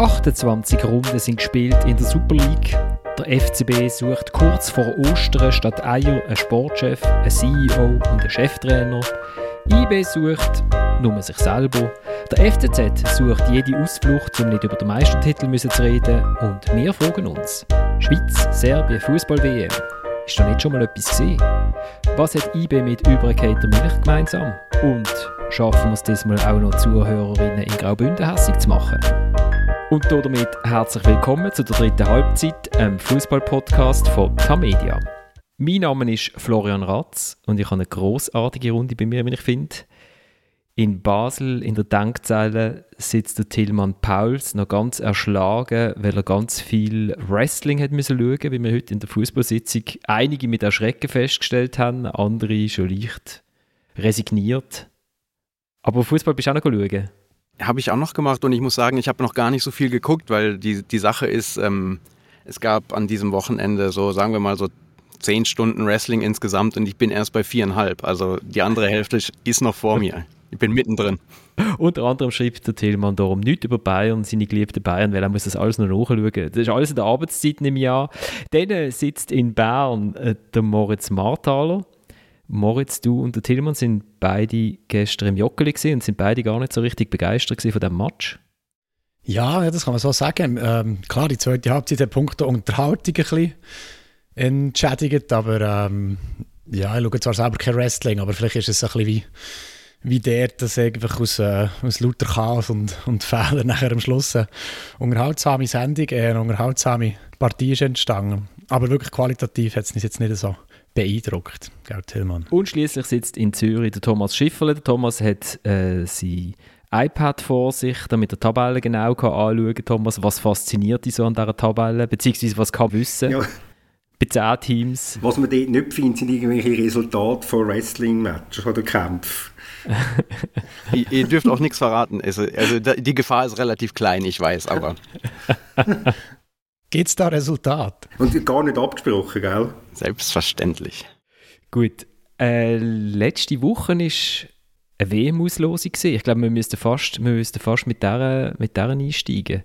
28 Runden sind gespielt in der Super League. Der FCB sucht kurz vor Ostern statt Eier einen Sportchef, einen CEO und einen Cheftrainer. IB sucht nur sich selber. Der FCZ sucht jede Ausflucht, um nicht über den Meistertitel zu reden. Und wir fragen uns: Schweiz, Serbien, Fußball-WM. Ist da nicht schon mal etwas gesehen? Was hat IB mit Übrigkeiter Milch gemeinsam? Und schaffen wir es diesmal auch noch Zuhörerinnen in Graubünden hässig zu machen? Und damit herzlich willkommen zu der dritten Halbzeit, einem Fußball-Podcast von Tamedia. Mein Name ist Florian Ratz und ich habe eine großartige Runde bei mir, wie ich finde. In Basel in der Denkzelle sitzt der Tillmann Pauls noch ganz erschlagen, weil er ganz viel Wrestling hat müssen schauen, wie wir heute in der Fußballsitzung einige mit Erschrecken festgestellt haben, andere schon leicht resigniert. Aber Fußball bist du auch noch schauen? Habe ich auch noch gemacht und ich muss sagen, ich habe noch gar nicht so viel geguckt, weil die, die Sache ist, ähm, es gab an diesem Wochenende so, sagen wir mal so zehn Stunden Wrestling insgesamt und ich bin erst bei viereinhalb. Also die andere Hälfte ist noch vor mir. Ich bin mittendrin. Unter anderem schreibt der Tillmann darum nichts über Bayern, seine geliebten Bayern, weil er muss das alles noch nachschauen. Das ist alles in der Arbeitszeit im Jahr. Dann sitzt in Bern äh, der Moritz Marthaler. Moritz, du und der Tillmann sind beide gestern im Joggeli und sind beide gar nicht so richtig begeistert von dem Match. Ja, das kann man so sagen. Ähm, klar, die zweite Halbzeit hat Punkte Unterhaltung ein bisschen entschädigt, aber ähm, ja, ich schaue zwar selber kein Wrestling, aber vielleicht ist es ein bisschen wie, wie der, dass einfach aus, äh, aus lauter Chaos und, und Fehlern nachher am Schluss eine unterhaltsame Sendung, eine unterhaltsame Partie ist entstanden. Aber wirklich qualitativ hat es jetzt nicht so beeindruckt, gell, Tillmann. Und schließlich sitzt in Zürich der Thomas Schifferle. Der Thomas hat äh, sein iPad vor sich, damit er Tabelle genau kann anschauen kann. Thomas, was fasziniert dich so an dieser Tabelle? Beziehungsweise was kann wissen? Ja. Bei 10 Teams. Was man dort nicht findet, sind irgendwelche Resultate von Wrestling-Matches oder Kämpfen. ihr, ihr, dürft auch nichts verraten. Also, also, die Gefahr ist relativ klein, ich weiß, aber. Gibt es da Resultat? Und gar nicht abgesprochen, gell? Selbstverständlich. Gut. Äh, letzte Woche war eine WM-Auslosung. Ich glaube, wir müssten fast, wir müssten fast mit dieser mit der einsteigen.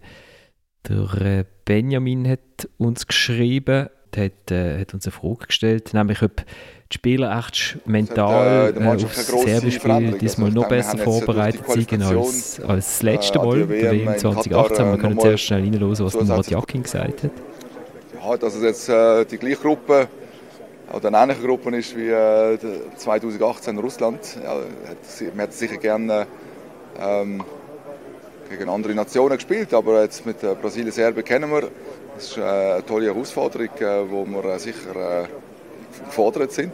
Der äh, Benjamin hat uns geschrieben, hat, äh, hat uns eine Frage gestellt, nämlich ob die Spieler echt mental hat, äh, äh, aufs Serbenspiel diesmal noch besser vorbereitet sind als, als das letzte Mal, äh, der WM 2018. Wir können zuerst schnell reinhören, was der Matjakin gesagt hat. Ja, dass es jetzt äh, die gleiche Gruppe oder eine ähnliche Gruppe ist wie äh, 2018 in Russland. Ja, man hätte sicher gerne ähm, gegen andere Nationen gespielt, aber jetzt mit äh, Brasilien, Serbien kennen wir. Das ist äh, eine tolle Herausforderung, äh, wo wir äh, sicher gefordert sind.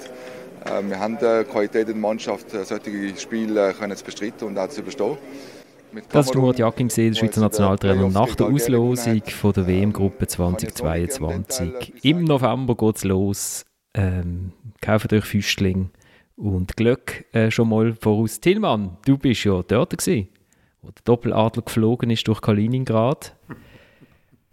Wir haben die Qualität in der Mannschaft, solche Spiele können zu bestreiten und auch zu überstehen. Das ist Murat Jakin, der Schweizer Nationaltrainer, nach der Auslosung von der WM-Gruppe 2022. Im November geht es los. Ähm, kauft euch Füßling und Glück äh, schon mal voraus. Tillmann, du bist ja dort gewesen, wo der Doppeladler geflogen ist durch Kaliningrad.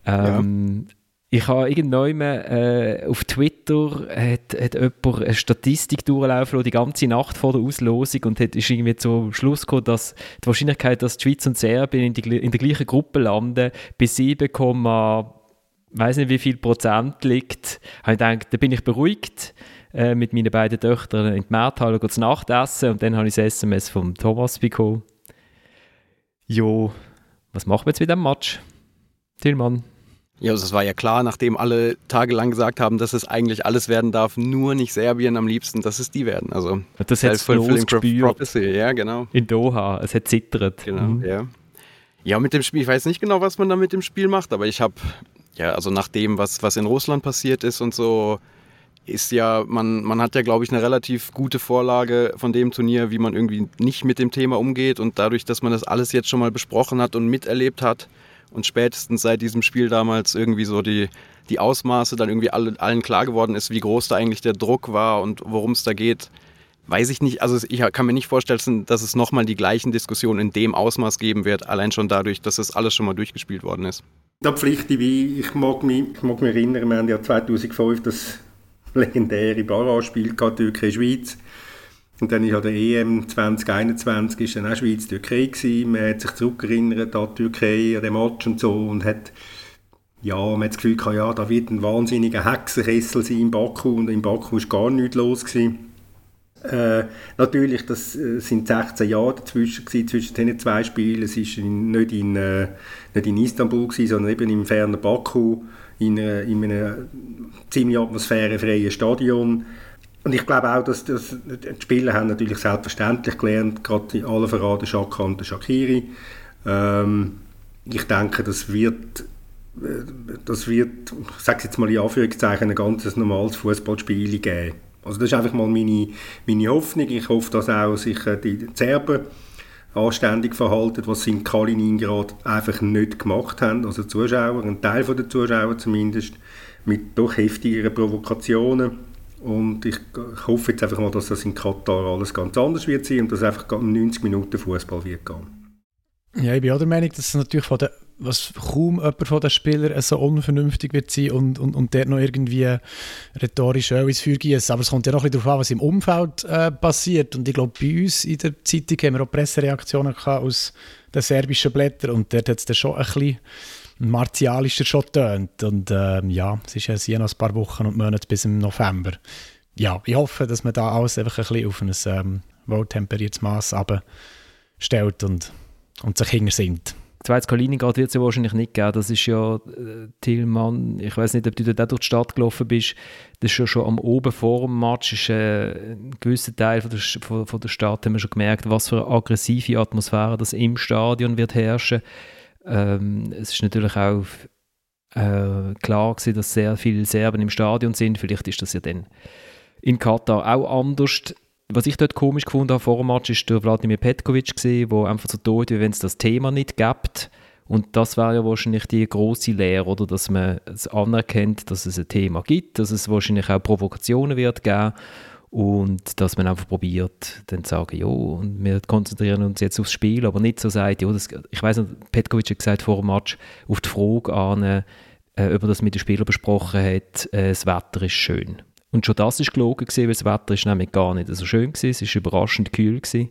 Ähm, ja. Ich habe irgendwann äh, auf Twitter hat, hat jemand eine Statistik durchlaufen die ganze Nacht vor der Auslosung und hat, ist irgendwie zum Schluss gekommen, dass die Wahrscheinlichkeit, dass die Schweiz und Serbien in, die, in der gleichen Gruppe landen, bei 7, weiß nicht wie viel Prozent liegt. Habe ich gedacht, da bin ich beruhigt äh, mit meinen beiden Töchtern in die Markthalle zu Nacht essen und dann habe ich das SMS von Thomas bekommen. Jo, was machen wir jetzt mit dem Match? Tillmann. Ja, also es war ja klar, nachdem alle tagelang gesagt haben, dass es eigentlich alles werden darf, nur nicht Serbien am liebsten, dass es die werden. Also das hat gespürt. Ja, genau. In Doha, es hat zittert. Genau, mhm. ja. Ja, mit dem Spiel, ich weiß nicht genau, was man da mit dem Spiel macht, aber ich habe, ja, also nach dem, was, was in Russland passiert ist und so, ist ja, man, man hat ja, glaube ich, eine relativ gute Vorlage von dem Turnier, wie man irgendwie nicht mit dem Thema umgeht und dadurch, dass man das alles jetzt schon mal besprochen hat und miterlebt hat, und spätestens seit diesem Spiel damals irgendwie so die, die Ausmaße dann irgendwie alle, allen klar geworden ist, wie groß da eigentlich der Druck war und worum es da geht, weiß ich nicht. Also ich kann mir nicht vorstellen, dass es nochmal die gleichen Diskussionen in dem Ausmaß geben wird, allein schon dadurch, dass das alles schon mal durchgespielt worden ist. Da pflichte ich, ich mag mich, ich mag mich erinnern, wir haben ja 2005 das legendäre Barrage-Spiel Türkei-Schweiz Und dann war ja der EM 2021 ist dann auch Schweiz-Türkei gewesen. Man hat sich zurückerinnert an die Türkei, an den Match und so und hat ja, man hat das Gefühl gehabt, ja, da wird ein wahnsinniger Hexenkessel sein in Baku und in Baku war gar nichts los gewesen. Äh, natürlich, das äh, sind 16 Jahre dazwischen gewesen, zwischen diesen zwei Spielen. Es war nicht in, äh, nicht in Istanbul gewesen, sondern eben im fernen Baku in, äh, in einem ziemlich atmosphärefreien Stadion. Und ich glaube auch, dass, dass die Spieler haben natürlich selbstverständlich gelernt, gerade alle voran der Shaka und Shakiri. Ähm, ich denke, das wird das wird, ich sage jetzt mal in Anführungszeichen, ein ganz normales Fußballspiel geben. Also das ist einfach mal meine, meine Hoffnung. Ich hoffe, dass auch sich die Serben anständig verhalten, was sie in Kaliningrad einfach nicht gemacht haben. Also die Zuschauer, ein Teil der Zuschauer zumindest, mit doch heftigeren Provokationen. Und ich hoffe jetzt einfach mal, dass das in Katar alles ganz anders wird sein und dass einfach 90 Minuten Fußball wird gehen. Ja, ich bin auch der Meinung, dass es natürlich von der was kaum jemand von den Spielern so unvernünftig wird sein und, und, und dort noch irgendwie rhetorisch Öl ins Feuer gießen. Aber es kommt ja noch ein bisschen darauf an, was im Umfeld äh, passiert. Und ich glaube, bei uns in der Zeitung haben wir auch Pressereaktionen aus den serbischen Blättern und dort hat es dann schon ein bisschen martialischer schon tönt. Und äh, ja, es ist ja noch ein paar Wochen und Monate bis im November. Ja, ich hoffe, dass man da alles einfach ein bisschen auf ein ähm, wohltemperiertes Maß stellt und, und sich hinter sind zweites Kaliningrad wird es ja wahrscheinlich nicht geben. Das ist ja äh, Tillmann, ich weiß nicht, ob du auch durch die Stadt gelaufen bist. Das ist ja schon am oben vor dem Match, ist, äh, ein gewisser Teil von der, von, von, der Stadt, haben wir schon gemerkt, was für eine aggressive Atmosphäre das im Stadion wird herrschen. Ähm, es ist natürlich auch äh, klar gewesen, dass sehr viele Serben im Stadion sind. Vielleicht ist das ja dann in Katar auch anders was ich dort komisch gefunden habe vor dem Match, ist der Wladimir Petkovic der einfach so tut, wie wenn es das Thema nicht gibt. Und das wäre ja wahrscheinlich die große Lehre, oder, dass man es anerkennt, dass es ein Thema gibt, dass es wahrscheinlich auch Provokationen wird geben und dass man einfach probiert, dann zu sagen, ja, und wir konzentrieren uns jetzt aufs Spiel, aber nicht so sagt, ja, das, ich weiß nicht, Petkovic hat gesagt vor dem Match auf die Frage an, äh, ob er das mit den Spielern besprochen hat, äh, das Wetter ist schön. Und schon das ist gelogen gewesen, weil das Wetter ist nämlich gar nicht so schön gewesen. Es ist überraschend kühl gewesen.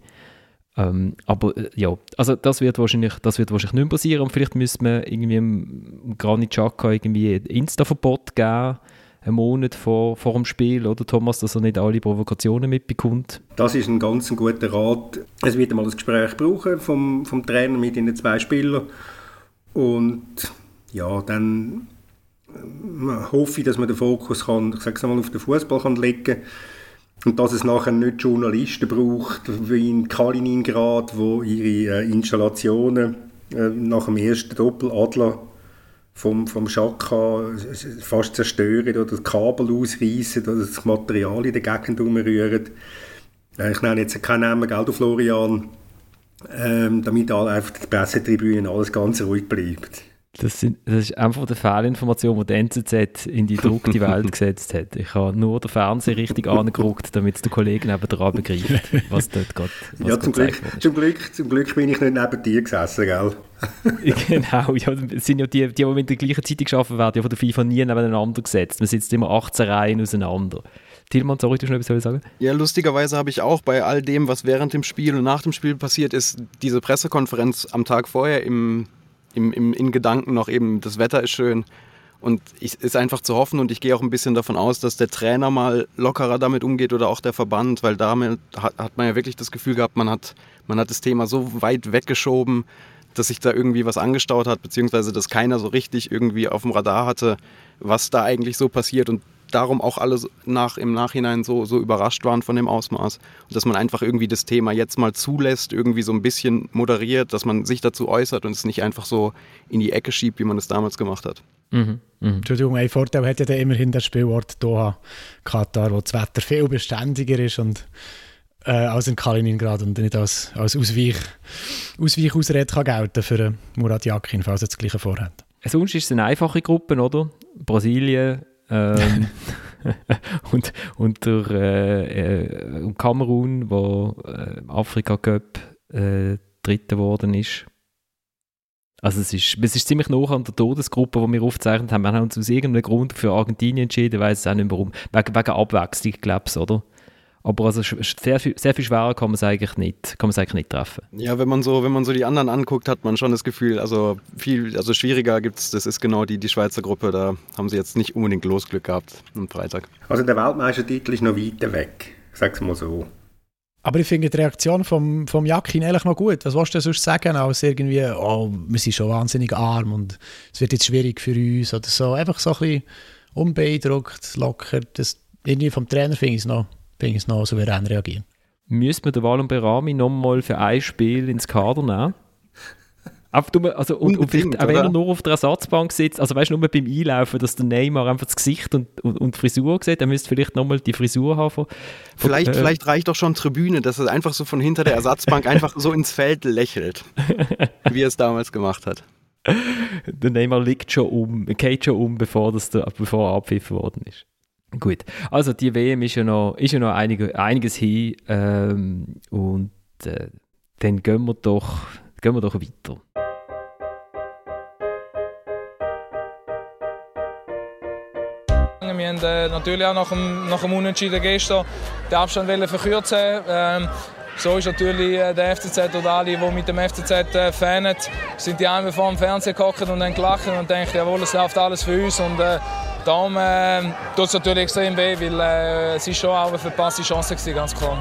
Ähm, aber äh, ja, also das wird wahrscheinlich, das wird wahrscheinlich nicht passieren. Und vielleicht müsste man irgendwie Granit Xhaka irgendwie Insta-Verbot geben, einen Monat vor, vor dem Spiel, oder Thomas, dass er nicht alle Provokationen mitbekommt. Das ist ein ganz guter Rat. Es wird einmal ein Gespräch brauchen vom, vom Trainer mit den zwei Spielern. Und ja, dann hoffe ich, dass man den Fokus kann, ich sage mal, auf den Fußball kann legen und dass es nachher nicht Journalisten braucht, wie in Kaliningrad, wo ihre äh, Installationen äh, nach dem ersten Doppeladler vom, vom Schaka fast zerstören oder Kabel ausreißen oder das Material in der Gegend umrühren. Äh, ich nenne jetzt keinen Namen, Geld Florian, ähm, damit einfach die Pressetribünen alles ganz ruhig bleibt. Das, sind, das, ist einfach eine Fehlinformation, die die NZZ in die druckte Welt gesetzt hat. Ich habe nur den Fernseher richtig angeguckt, damit der Kollege nebenan begreift, was dort gerade Ja, zum Glück, zum, Glück, zum Glück bin ich nicht neben dir gesessen, gell? genau, ja, es sind ja die, die, die mit der gleichen Zeitung arbeiten, werden ja von der FIFA nie nebeneinander gesetzt. Man sitzt immer 18 Reihen auseinander. Tilman, sorry, du schon etwas sagen? Ja, lustigerweise habe ich auch bei all dem, was während dem Spiel und nach dem Spiel passiert ist, diese Pressekonferenz am Tag vorher im im, im, in Gedanken noch eben, das Wetter ist schön. Und es ist einfach zu hoffen und ich gehe auch ein bisschen davon aus, dass der Trainer mal lockerer damit umgeht oder auch der Verband, weil damit hat, hat man ja wirklich das Gefühl gehabt, man hat, man hat das Thema so weit weggeschoben, dass sich da irgendwie was angestaut hat, beziehungsweise dass keiner so richtig irgendwie auf dem Radar hatte, was da eigentlich so passiert. Und darum auch alle nach, im Nachhinein so, so überrascht waren von dem Ausmaß. Und dass man einfach irgendwie das Thema jetzt mal zulässt, irgendwie so ein bisschen moderiert, dass man sich dazu äußert und es nicht einfach so in die Ecke schiebt, wie man es damals gemacht hat. Mhm. Mhm. Entschuldigung, ein Vorteil hat ja dann immerhin der Spielort Doha, Katar, wo das Wetter viel beständiger ist und äh, als in Kaliningrad und nicht als, als Ausweich, Ausweichausrede kann gelten für Murat Yakin, falls er das Gleiche vorhat. Sonst ist es eine einfache Gruppe, oder? Brasilien, ähm, und, und durch äh, äh, Kamerun, wo äh, Afrika Cup äh, Dritter geworden ist. Also es ist, es ist ziemlich nah an der Todesgruppe, die wir aufgezeichnet haben. Wir haben uns aus irgendeinem Grund für Argentinien entschieden, weiß es auch nicht warum. Wegen, wegen Abwechslung, glaube ich, oder? Aber also sehr viel, sehr viel schwerer kann man es eigentlich nicht, kann man es eigentlich nicht treffen. Ja, wenn man so, wenn man so die anderen anguckt, hat man schon das Gefühl, also viel, also schwieriger gibt es, das ist genau die, die Schweizer Gruppe, da haben sie jetzt nicht unbedingt Losglück gehabt am Freitag. Also der Weltmeistertitel ist noch weiter weg, sag's mal so. Aber ich finde die Reaktion vom, vom Jakin ehrlich noch gut. Was willst du sonst sagen, als irgendwie, oh, wir sind schon wahnsinnig arm und es wird jetzt schwierig für uns oder so. Einfach so ein bisschen unbeeindruckt, locker. Das, irgendwie vom Trainer finde ich es noch, ich's noch souverän reagieren. Müsste man den Walum Berami nochmal für ein Spiel ins Kader nehmen? also, und, und vielleicht, auch wenn er nur auf der Ersatzbank sitzt, also weißt du, nur beim Einlaufen, dass der Neymar einfach das Gesicht und, und, und die Frisur sieht, er müsste vielleicht nochmal die Frisur haben. Von, vielleicht, äh, vielleicht reicht doch schon Tribüne, dass er einfach so von hinter der Ersatzbank einfach so ins Feld lächelt, wie er es damals gemacht hat. Der Neymar liegt schon um, geht schon um, bevor, das der, bevor er abpfiffen worden ist. Gut, also die WM ist ja noch, ist ja noch einige, einiges hin ähm, und äh, dann gehen wir doch, gehen wir doch weiter. Wir haben äh, natürlich auch nach dem, nach dem Unentschieden gestern den Abstand verkürzen ähm, so ist natürlich äh, der FCZ oder alle, die mit dem FCZ äh, fanen, sind die einmal vor dem Fernsehen gehockt und dann gelacht und denken, jawohl, es läuft alles für uns. Und äh, darum äh, tut es natürlich extrem weh, weil äh, es ist schon auch eine verpasste Chance gewesen, ganz klar.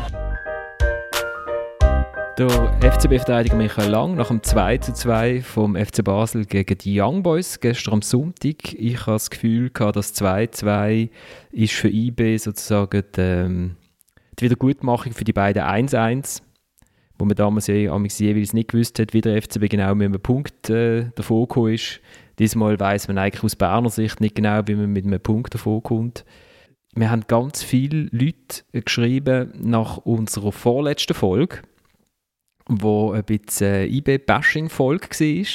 Der FCB-Verteidiger Michael Lang nach dem 2:2 vom FC Basel gegen die Young Boys gestern am Sonntag. Ich habe das Gefühl, gehabt, das 2:2 ist für IB sozusagen ähm, die Wiedergutmachung für die beiden 1:1, wo man damals ja jeweils nicht gewusst hat, wie der FCB genau mit einem Punkt äh, davon gekommen ist. Diesmal weiß man eigentlich aus Berner Sicht nicht genau, wie man mit einem Punkt davon kommt. Wir haben ganz viele Leute geschrieben nach unserer vorletzten Folge wo ein bisschen äh, IB-Bashing-Folge war.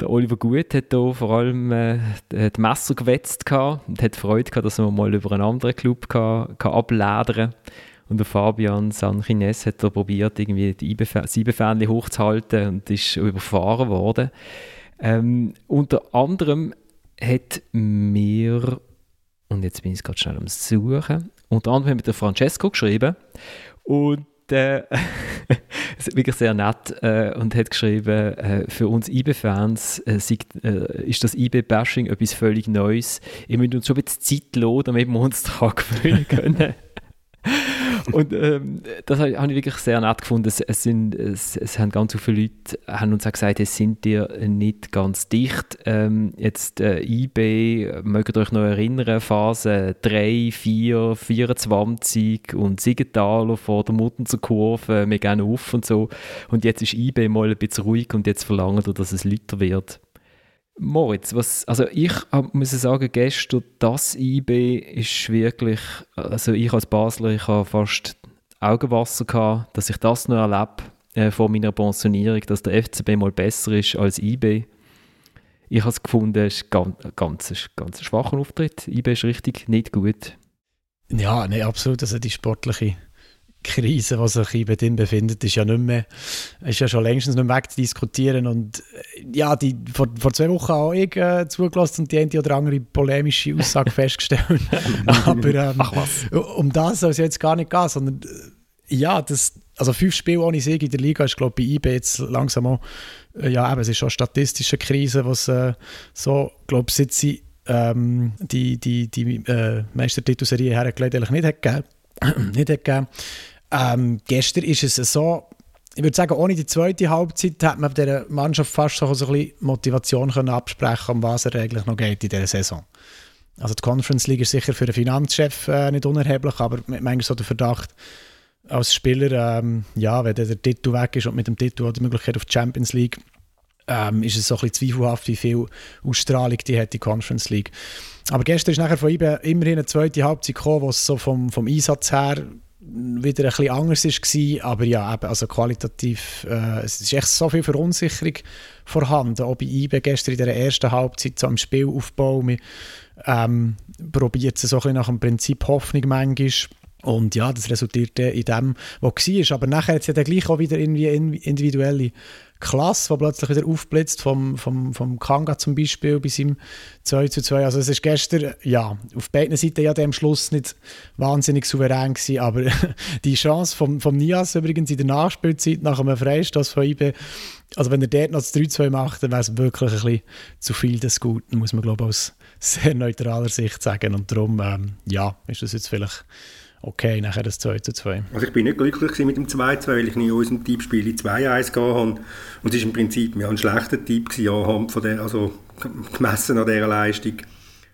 Der Oliver Gut hat hier vor allem äh, die Messer gewetzt und hat Freude gehabt, dass man mal über einen anderen Club kann, kann abledern Und der Fabian Sanchines hat da probiert, irgendwie die IB-Fähnchen hochzuhalten und ist überfahren worden. Ähm, unter anderem hat mir, und jetzt bin ich gerade schnell am Suchen, unter anderem mit der Francesco geschrieben und äh, wirklich sehr nett äh, und hat geschrieben, äh, für uns IB-Fans äh, äh, ist das IB-Bashing etwas völlig Neues. Ihr müsst uns schon ein bisschen Zeit lassen, damit wir uns daran gewöhnen können. und ähm, das habe ich wirklich sehr nett gefunden. Es, es, sind, es, es haben ganz viele Leute haben uns auch gesagt, es sind dir nicht ganz dicht. Ähm, jetzt äh, IB, mögt ihr euch noch erinnern, Phase 3, 4, 24 und Siegenthaler vor der Muttenzer Kurve, wir gehen auf und so. Und jetzt ist IB mal ein bisschen ruhig und jetzt verlangen wir, dass es lauter wird. Moritz, was, also ich muss sagen, gestern das IB ist wirklich, also ich als Basler, ich habe fast Augenwasser gehabt, dass ich das noch erlebe äh, vor meiner Pensionierung, dass der FCB mal besser ist als IB. Ich habe es gefunden, es ist ein ganz, ganz, schwacher Auftritt. IB ist richtig nicht gut. Ja, nee, absolut. Also die sportliche Krise, die sich eben drin befindet, ist ja nicht mehr, ist ja schon längstens nicht mehr wegzudiskutieren und äh, ja, die, vor, vor zwei Wochen auch ich äh, zugelassen und die eine oder andere polemische Aussage festgestellt. Aber ähm, um das soll es jetzt gar nicht gehen, sondern äh, ja, das, also fünf Spiele ohne Sieg in der Liga ist glaube ich bei IB jetzt langsam auch, äh, ja eben, es ist schon eine statistische Krise, was äh, so, glaube ich, seit sie ähm, die, die, die äh, Meistertitelserie hergelegt eigentlich nicht hat gegeben. nicht gegeben. Ähm, gestern ist es so, ich würde sagen, ohne die zweite Halbzeit hat man der Mannschaft fast so ein bisschen Motivation können absprechen, um was er eigentlich noch geht in dieser Saison. Also die Conference League ist sicher für den Finanzchef äh, nicht unerheblich, aber manchmal so der Verdacht als Spieler, ähm, ja, wenn der Titel weg ist und mit dem Titel auch die Möglichkeit auf die Champions League, ähm, ist es so ein bisschen zweifelhaft, wie viel Ausstrahlung die hat, die Conference League. Aber gestern ist nachher von ihm immerhin eine zweite Halbzeit gekommen, wo es so vom, vom Einsatz her wieder ein bisschen anders war, aber ja, eben, also qualitativ, äh, es ist echt so viel Verunsicherung vorhanden, auch bei IBE gestern in der ersten Halbzeit, so im Spielaufbau, man ähm, probiert es so ein bisschen nach dem Prinzip Hoffnung manchmal, Und ja, das resultierte in dem, was war. Aber nachher hat es ja dann gleich auch wieder irgendwie individuelle Klasse, die plötzlich wieder aufblitzt, vom, vom, vom Kanga zum Beispiel bis im 2 zu 2. Also es ist gestern, ja, auf beiden Seiten ja am Schluss nicht wahnsinnig souverän gewesen, aber die Chance vom, vom Nias übrigens in der Nachspielzeit nach einem Freistoß von IB, also wenn er dort noch das 3-2 macht, dann wäre es wirklich ein bisschen zu viel des Guten, muss man glaube ich aus sehr neutraler Sicht sagen. Und darum, ähm, ja, ist das jetzt vielleicht okay, nachher das 2 zu 2. Also ich bin nicht glücklich mit dem 2-2, weil ich in unserem Tippspiel in 2-1 gegangen habe. Und es war im Prinzip ein schlechter Tipp, gewesen, von der, also gemessen an dieser Leistung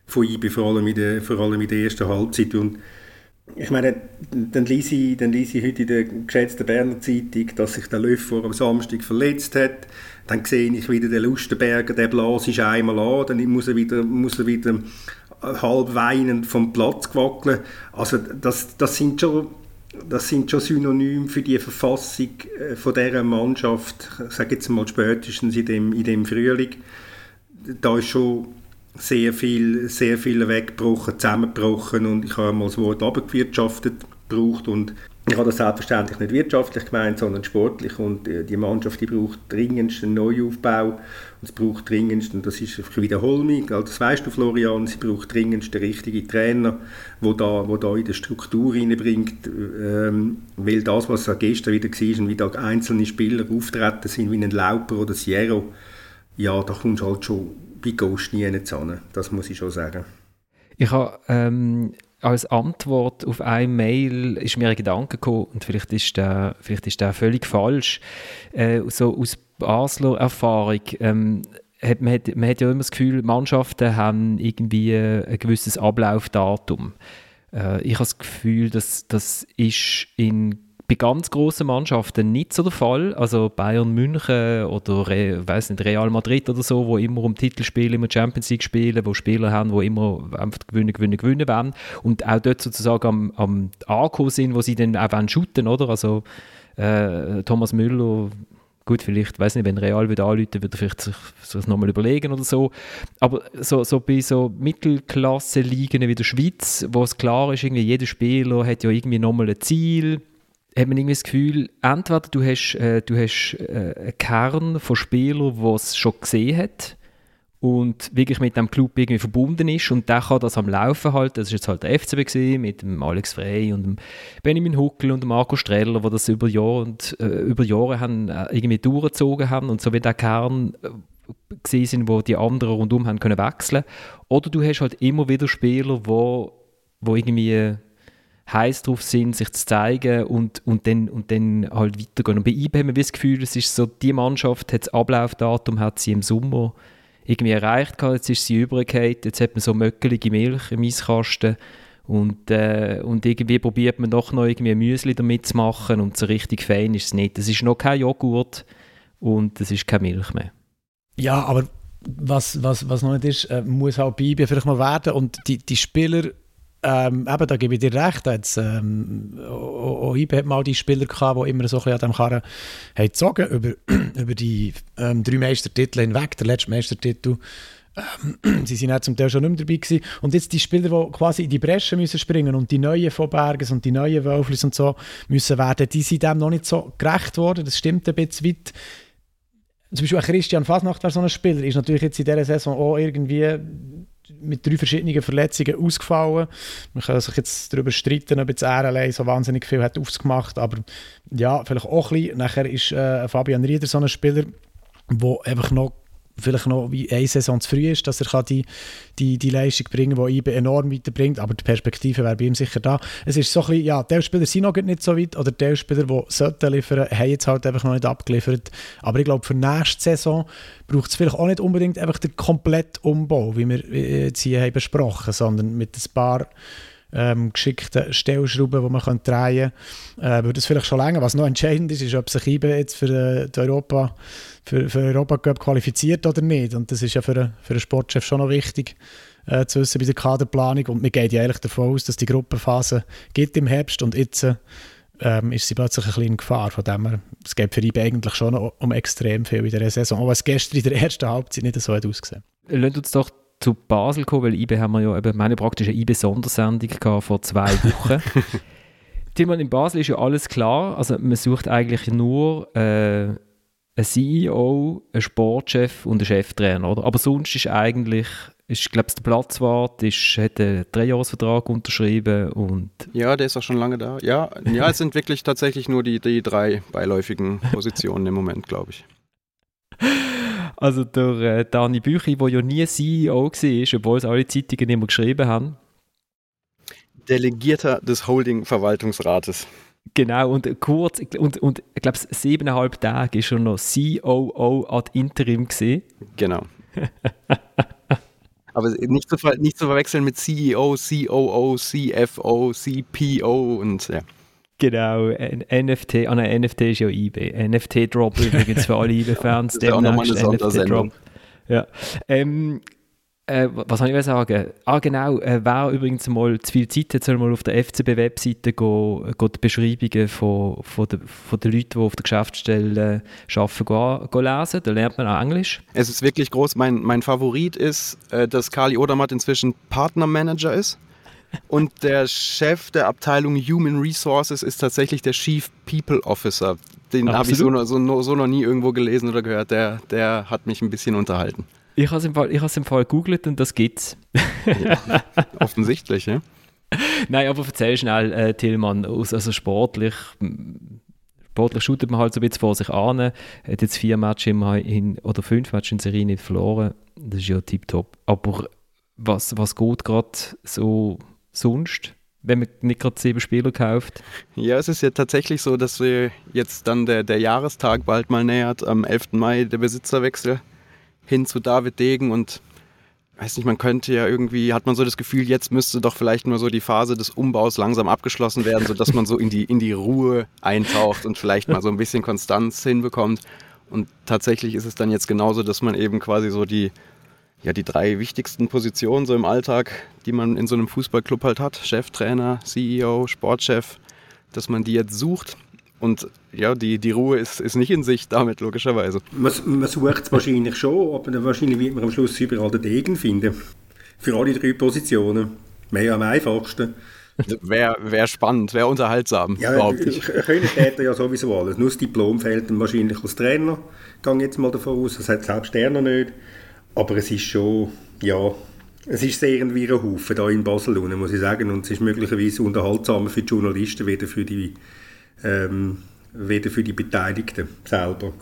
von IB, vor allem in der, vor allem in der ersten Halbzeit. Und ich meine, dann lese ich, dann lese ich heute in der geschätzten Berner Zeitung, dass sich der Löffler am Samstag verletzt hat. Dann sehe ich wieder den Lustenberger, der Blas ist einmal an, dann muss er wieder, muss er wieder halb weinend vom Platz gewackelt. Also das, das sind schon das sind schon Synonyme für die Verfassung äh, von dieser Mannschaft, ich sage jetzt mal spätestens in dem, in dem Frühling. Da ist schon sehr viel, sehr viel weggebrochen, zusammengebrochen und ich habe mal das Wort abgewirtschaftet gebraucht und ich habe das selbstverständlich nicht wirtschaftlich gemeint, sondern sportlich. Und äh, die Mannschaft die braucht dringendst einen Neuaufbau. Und es braucht dringendst, und das ist, ich wiederhole mich, das weißt du Florian, sie braucht dringendst den richtigen Trainer, der da, wo da in die Struktur reinbringt. Ähm, weil das, was gestern wieder war wie da einzelne Spieler auftreten sind, wie ein Lauper oder Sierra, ja, da kommst du halt schon bei Ghost nie hin. Das muss ich schon sagen. Ich habe ähm, als Antwort auf eine Mail ist mir ein Gedanke gekommen, und vielleicht ist der, vielleicht ist der völlig falsch, äh, so aus Basler Erfahrung, ähm, hat, man, hat, man hat ja immer das Gefühl, Mannschaften haben irgendwie ein gewisses Ablaufdatum. Äh, ich habe das Gefühl, dass das ist in bei ganz großen Mannschaften nicht so der Fall. Also Bayern München oder Re, nicht, Real Madrid oder so, wo immer um Titel spielen, immer Champions League spielen, wo Spieler haben, wo immer einfach gewinnen, gewinnen, gewinnen wollen. Und auch dort sozusagen am, am Ankommen sind, wo sie dann auch wollen shooten, oder? Also äh, Thomas Müller Gut, vielleicht, weiß nicht, wenn Real wieder anrufen, würde er sich das nochmal überlegen oder so. Aber so, so bei so Mittelklasse-Ligen wie der Schweiz, wo es klar ist, irgendwie jeder Spieler hat ja irgendwie nochmal ein Ziel, hat man irgendwie das Gefühl, entweder du hast, äh, du hast äh, einen Kern von Spielern, der es schon gesehen hat und wirklich mit dem Club irgendwie verbunden ist und der kann das am Laufen halten. Das war jetzt halt der FCB gewesen, mit dem Alex Frey und dem Benjamin Huckel und dem Marco Streller, die das über Jahre, und, äh, über Jahre haben, äh, irgendwie durchgezogen haben und so wie der Kern äh, gesehen sind, wo die anderen rundum haben können wechseln. Oder du hast halt immer wieder Spieler, wo, wo irgendwie heiß drauf sind, sich zu zeigen und, und, dann, und dann halt weitergehen. Und bei IB haben wir das Gefühl, es ist so, die Mannschaft hat das Ablaufdatum, hat sie im Sommer irgendwie erreicht gehabt, jetzt ist sie übergekehrt, jetzt hat man so möckelige Milch im Eiskasten und, äh, und irgendwie probiert man doch noch irgendwie Müsli damit zu machen und so richtig fein ist es nicht. Es ist noch kein Joghurt und es ist keine Milch mehr. Ja, aber was, was, was noch nicht ist, äh, muss halt bei IB vielleicht mal werden und die, die Spieler ähm, eben, da gebe ich dir recht. Jetzt, ähm, OIB hat mal die Spieler gehabt, die immer so ein bisschen an dem Karren gezogen, über, über die ähm, drei Meistertitel hinweg, der letzte Meistertitel. Ähm, sie sind auch zum Teil schon nicht mehr dabei gewesen. Und jetzt die Spieler, die quasi in die Bresche müssen springen und die neuen von Berges und die neuen Wölflis und so müssen werden, die sind dem noch nicht so gerecht worden. Das stimmt ein bisschen weit. Zum Beispiel Christian Fasnacht war so ein Spieler, ist natürlich jetzt in dieser Saison auch irgendwie mit drei verschiedenen Verletzungen ausgefallen. Man kann sich jetzt darüber streiten, ob jetzt allein so wahnsinnig viel hat aufgemacht aber ja, vielleicht auch ein bisschen. Nachher ist äh, Fabian Rieder so ein Spieler, der einfach noch vielleicht noch wie eine Saison zu früh ist, dass er die, die, die Leistung bringen kann, die IB enorm weiterbringt, aber die Perspektive wäre bei ihm sicher da. Es ist so ein bisschen, ja, die Spieler sind noch nicht so weit, oder die Spieler, die sollten liefern, haben jetzt halt einfach noch nicht abgeliefert. Aber ich glaube, für nächste Saison braucht es vielleicht auch nicht unbedingt einfach den kompletten Umbau, wie wir jetzt hier haben besprochen, sondern mit ein paar ähm, geschickten Stellschrauben, die man drehen kann, äh, würde es vielleicht schon länger. Was noch entscheidend ist, ist, ob sich IBE jetzt für äh, Europa für, für Europa Cup qualifiziert oder nicht. Und das ist ja für, einen, für einen Sportchef schon noch wichtig äh, zu wissen bei der Kaderplanung. Und wir gehen ja eigentlich davon aus, dass die Gruppenphase geht im Herbst und jetzt ähm, ist sie plötzlich ein bisschen in Gefahr. Von dem her, es geht für IBE eigentlich schon um extrem viel in der Saison, auch was gestern in der ersten Halbzeit nicht so hat ausgesehen. Lasst uns doch zu Basel kommen, weil IB haben wir ja eben, meine praktisch eine IB-Sondersendung vor zwei Wochen. Tilman, in Basel ist ja alles klar. Also man sucht eigentlich nur äh, einen CEO, einen Sportchef und einen Cheftrainer, oder? Aber sonst ist eigentlich, ist, glaube der Platzwart ist, hat einen Dreijahresvertrag unterschrieben und... Ja, der ist auch schon lange da. Ja, ja es sind wirklich tatsächlich nur die, die drei beiläufigen Positionen im Moment, glaube ich. Also der äh, Dani Büchi, der ja nie CEO war, obwohl es alle Zeitungen immer geschrieben haben, Delegierter des Holding-Verwaltungsrates. Genau, und kurz, und, und ich glaube, siebeneinhalb Tage ist schon noch COO ad interim gesehen. Genau. Aber nicht zu, nicht zu verwechseln mit CEO, COO, CFO, CPO und ja. Genau, NFT, ah nein, NFT ist ja eBay. NFT-Drop übrigens für alle eBay-Fans. Der NFT-Drop. Ja. Ähm, äh, was soll ich sagen? Ah, genau. Äh, wer übrigens mal zu viel Zeit hat, soll mal auf der FCB-Webseite go, go die Beschreibungen von, von, de, von den Leuten, die auf der Geschäftsstelle arbeiten, go, go lesen. Da lernt man auch Englisch. Es ist wirklich groß. Mein, mein Favorit ist, äh, dass Kali Odermatt inzwischen Partnermanager ist. Und der Chef der Abteilung Human Resources ist tatsächlich der Chief People Officer. Den habe ich so, so, so noch nie irgendwo gelesen oder gehört. Der, der hat mich ein bisschen unterhalten. Ich habe es im Fall, im Fall gegoogelt und das gibt's. Ja, offensichtlich, ja. Nein, aber erzähl schnell, äh, Tillmann, also sportlich, sportlich shootet man halt so ein bisschen vor sich an. Hat jetzt vier Matches in, oder fünf Matches in Serie nicht verloren. Das ist ja tipptopp. Aber was, was geht gerade so sonst? wenn man nicht gerade sieben Spieler kauft? Ja, es ist ja tatsächlich so, dass wir jetzt dann der, der Jahrestag bald mal nähert, am 11. Mai der Besitzerwechsel hin zu David Degen und weiß nicht, man könnte ja irgendwie, hat man so das Gefühl, jetzt müsste doch vielleicht nur so die Phase des Umbaus langsam abgeschlossen werden, sodass man so in die, in die Ruhe eintaucht und vielleicht mal so ein bisschen Konstanz hinbekommt. Und tatsächlich ist es dann jetzt genauso, dass man eben quasi so die, ja, die drei wichtigsten Positionen so im Alltag, die man in so einem Fußballclub halt hat, Chef, Trainer, CEO, Sportchef, dass man die jetzt sucht und ja, die, die Ruhe ist, ist nicht in Sicht damit, logischerweise. Man, man sucht es wahrscheinlich schon, aber wahrscheinlich wird man am Schluss überall den Degen finden. Für alle drei Positionen. Mehr am einfachsten. Wäre wär spannend, wäre unterhaltsam, ja, behaupte ich. Können ja sowieso alles. Nur das Diplom fehlt ihm wahrscheinlich als Trainer. Gehe jetzt mal davon aus. Das hat selbst er noch nicht. Aber es ist schon, ja, es ist sehr ein Haufen da in Barcelona, muss ich sagen. Und es ist möglicherweise unterhaltsamer für die Journalisten, weder für die ähm, weder für die Beteiligten selber.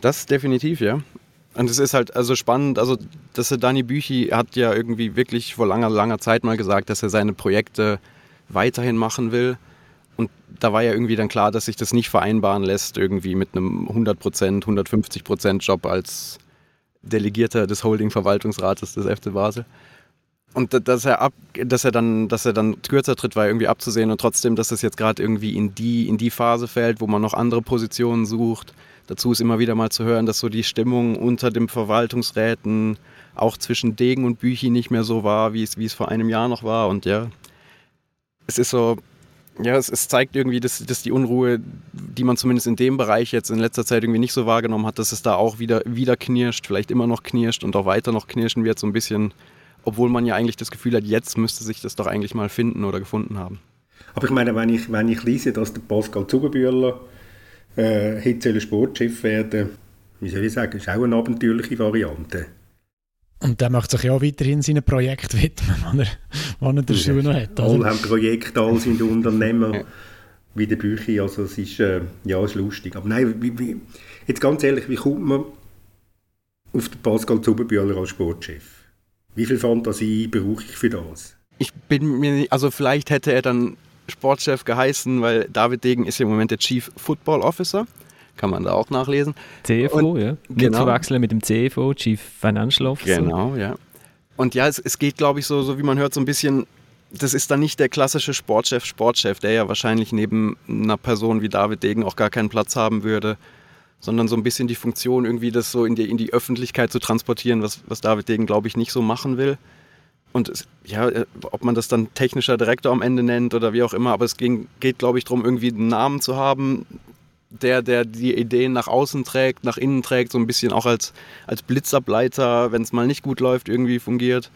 Das definitiv, ja. Und es ist halt also spannend, also dass Dani Büchi hat ja irgendwie wirklich vor langer, langer Zeit mal gesagt, dass er seine Projekte weiterhin machen will. Und da war ja irgendwie dann klar, dass sich das nicht vereinbaren lässt, irgendwie mit einem 100%, 150% Job als Delegierter des Holding-Verwaltungsrates des FC Basel. Und dass er ab, dass er dann, dass er dann kürzer tritt, war irgendwie abzusehen und trotzdem, dass es jetzt gerade irgendwie in die, in die Phase fällt, wo man noch andere Positionen sucht. Dazu ist immer wieder mal zu hören, dass so die Stimmung unter den Verwaltungsräten auch zwischen Degen und Büchi nicht mehr so war, wie es, wie es vor einem Jahr noch war. Und ja, es ist so, ja, es, es zeigt irgendwie, dass, dass die Unruhe, die man zumindest in dem Bereich jetzt in letzter Zeit irgendwie nicht so wahrgenommen hat, dass es da auch wieder, wieder knirscht, vielleicht immer noch knirscht und auch weiter noch knirschen wird, so ein bisschen obwohl man ja eigentlich das Gefühl hat, jetzt müsste sich das doch eigentlich mal finden oder gefunden haben. Aber ich meine, wenn ich, wenn ich lese, dass der Pascal Zugenbühler äh, hätte Sportchef werden wie soll ich sagen, ist auch eine abenteuerliche Variante. Und der macht sich ja auch weiterhin seinem Projekt widmen, wenn er, wenn er den Schuh noch hat. Alle also. haben Projekte, alle sind Unternehmer, ja. wie der Büchi, also es ist, äh, ja, ist lustig. Aber nein, wie, wie, jetzt ganz ehrlich, wie kommt man auf den Pascal Zubenbühler als Sportchef? Wie viel Fantasie brauche ich für das? Ich bin mir nicht, also vielleicht hätte er dann Sportchef geheißen, weil David Degen ist ja im Moment der Chief Football Officer. Kann man da auch nachlesen. CFO, Und, ja. Nicht genau. zu wechseln mit dem CFO, Chief Financial Officer. Genau, ja. Und ja, es, es geht, glaube ich, so, so wie man hört, so ein bisschen das ist dann nicht der klassische Sportchef, Sportchef, der ja wahrscheinlich neben einer Person wie David Degen auch gar keinen Platz haben würde sondern so ein bisschen die Funktion, irgendwie das so in die, in die Öffentlichkeit zu transportieren, was, was David Degen, glaube ich, nicht so machen will. Und es, ja, äh, ob man das dann technischer Direktor am Ende nennt oder wie auch immer, aber es ging, geht, glaube ich, darum, irgendwie einen Namen zu haben, der, der die Ideen nach außen trägt, nach innen trägt, so ein bisschen auch als, als Blitzableiter, wenn es mal nicht gut läuft, irgendwie fungiert.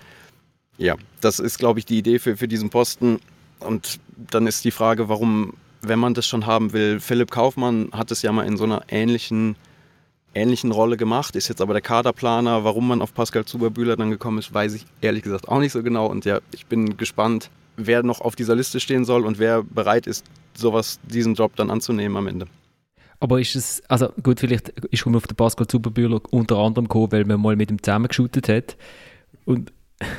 Ja, das ist, glaube ich, die Idee für, für diesen Posten. Und dann ist die Frage, warum, wenn man das schon haben will, Philipp Kaufmann hat es ja mal in so einer ähnlichen, ähnlichen Rolle gemacht, ist jetzt aber der Kaderplaner. Warum man auf Pascal Zuberbühler dann gekommen ist, weiß ich ehrlich gesagt auch nicht so genau. Und ja, ich bin gespannt, wer noch auf dieser Liste stehen soll und wer bereit ist, sowas, diesen Job dann anzunehmen am Ende. Aber ist es, also gut, vielleicht ist man auf den Pascal Zuberbühler unter anderem gekommen, weil man mal mit ihm zusammengeschootet hat. Und,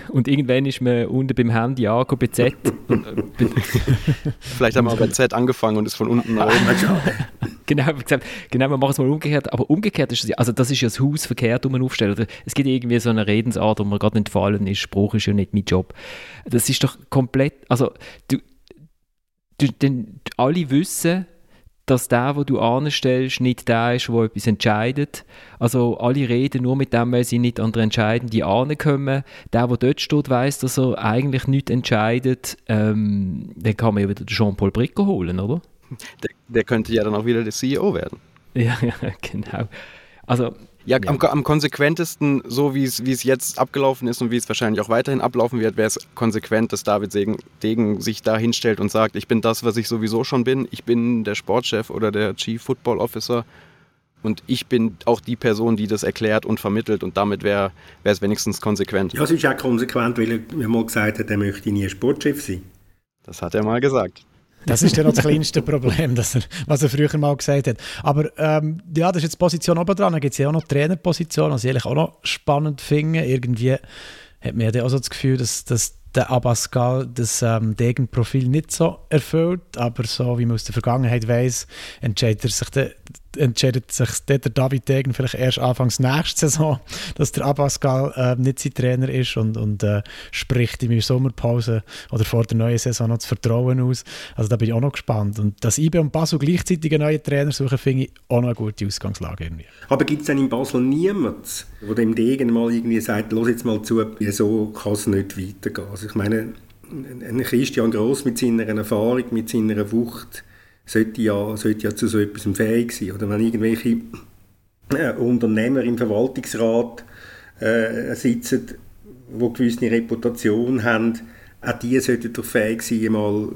und irgendwann ist man unten beim Handy angekommen, bei Z. und, äh, Vielleicht haben wir bei Z angefangen und ist von unten nach oben. genau, gesagt, genau, wir machen es mal umgekehrt. Aber umgekehrt ist es ja, also das ist ja das Haus verkehrt, um man aufstellt. Es gibt irgendwie so eine Redensart, wo man gerade entfallen ist, Spruch ist ja nicht mein Job. Das ist doch komplett, also du, du, denn alle wissen, dass der, wo du anstellst, nicht der ist, der etwas entscheidet. Also alle reden nur mit dem, weil sie nicht an der entscheidenden ankommen. Der, der dort steht, weiß, dass er eigentlich nichts entscheidet. Ähm, dann kann man ja wieder Jean-Paul Bricco holen, oder? Der, der, könnte ja dann auch wieder der CEO werden. Ja, ja genau. Also ja, ja. Am, am, konsequentesten, so wie es jetzt abgelaufen ist und wie es wahrscheinlich auch weiterhin ablaufen wird, wäre es konsequent, dass David Degen sich da hinstellt und sagt, ich bin das, was ich sowieso schon bin. Ich bin der Sportchef oder der Chief Football Officer und ich bin auch die Person, die das erklärt und vermittelt und damit wäre es wenigstens konsequent. Ja, es ist auch konsequent, weil er mal gesagt hat, er möchte nie Sportchef sein. Das hat er mal gesagt. Das ist ja noch das kleinste Problem, das er, was er früher mal gesagt hat. Aber ähm, ja, das ist jetzt die Position oben dran. Da gibt es ja auch noch Trainerposition, was ich eigentlich auch noch spannend finde. Irgendwie hat man ja auch so das Gefühl, dass, dass der Abascal das ähm, Degenprofil nicht so erfüllt, aber so wie man aus der Vergangenheit weiß, entscheidet sich der, entscheidet sich der David Degen vielleicht erst anfangs nächste Saison, dass der Abascal äh, nicht sein Trainer ist und, und äh, spricht in der Sommerpause oder vor der neuen Saison noch das Vertrauen aus. Also da bin ich auch noch gespannt. Und dass IB und Basel gleichzeitig einen neuen Trainer suchen, finde ich auch noch eine gute Ausgangslage irgendwie. Aber gibt es denn in Basel niemanden, der dem Degen mal irgendwie sagt, los jetzt mal zu, so kann es nicht weitergehen? Also ich meine, ein Christian Gross mit seiner Erfahrung, mit seiner Wucht, sollte ja, sollte ja zu so etwas fähig sein. Oder wenn irgendwelche äh, Unternehmer im Verwaltungsrat äh, sitzen, die gewisse Reputation haben, auch die sollten doch fähig sein, mal,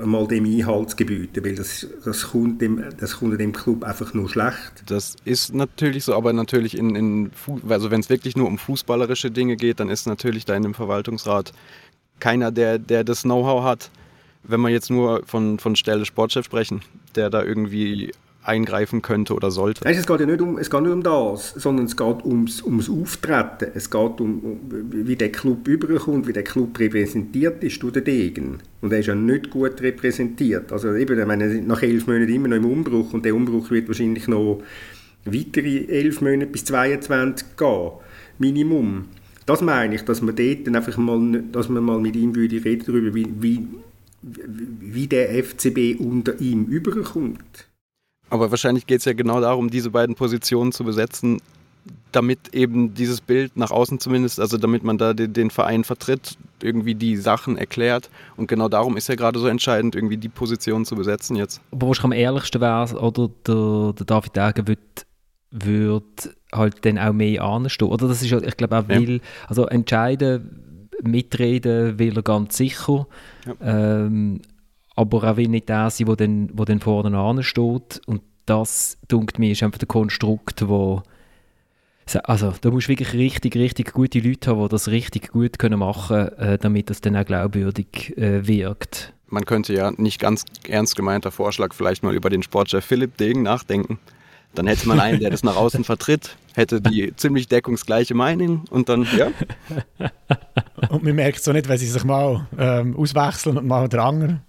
äh, mal dem Einhalt zu gebieten, weil das, das, kommt dem, das kommt dem Club einfach nur schlecht. Das ist natürlich so, aber natürlich in, in also wenn es wirklich nur um fußballerische Dinge geht, dann ist natürlich da in dem Verwaltungsrat keiner, der, der das Know-how hat wenn wir jetzt nur von, von Stelle Sportchef sprechen, der da irgendwie eingreifen könnte oder sollte. es geht ja nicht um, es geht nicht um das, sondern es geht ums, ums Auftreten. Es geht um, um, wie der Club überkommt, wie der Club repräsentiert ist durch den Degen. Und er ist ja nicht gut repräsentiert. Also eben, ich meine, nach elf Monaten immer noch im Umbruch und der Umbruch wird wahrscheinlich noch weitere elf Monate bis 22 gehen. Minimum. Das meine ich, dass man dort einfach mal, dass man mal mit ihm würde reden darüber, wie, wie wie der FCB unter ihm überkommt. Aber wahrscheinlich geht es ja genau darum, diese beiden Positionen zu besetzen, damit eben dieses Bild nach außen zumindest, also damit man da den, den, Verein vertritt, irgendwie die Sachen erklärt. Und genau darum ist ja gerade so entscheidend, irgendwie die Position zu besetzen jetzt. Aber was am ehrlichsten wäre, oder der, der David Degen wird, wird halt dann auch mehr anstehen. Oder das ist, ich glaube auch, will, ja. also entscheiden mitreden will er ganz sicher. Ja. Ähm, aber er will nicht der sein, der dann, wo dann vorne ansteht. Und das, denkt mir, ist einfach der Konstrukt, wo also da musst du wirklich richtig, richtig gute Leute haben, die das richtig gut können machen können, äh, damit das dann auch glaubwürdig äh, wirkt. Man könnte ja nicht ganz ernst gemeinter Vorschlag vielleicht mal über den Sportchef Philipp Degen nachdenken. Dann hätte man einen, der das nach außen vertritt, hätte die ziemlich deckungsgleiche Meinung und dann, ja. Und man merkt so nicht, wenn sie sich mal ähm, auswechseln und mal der andere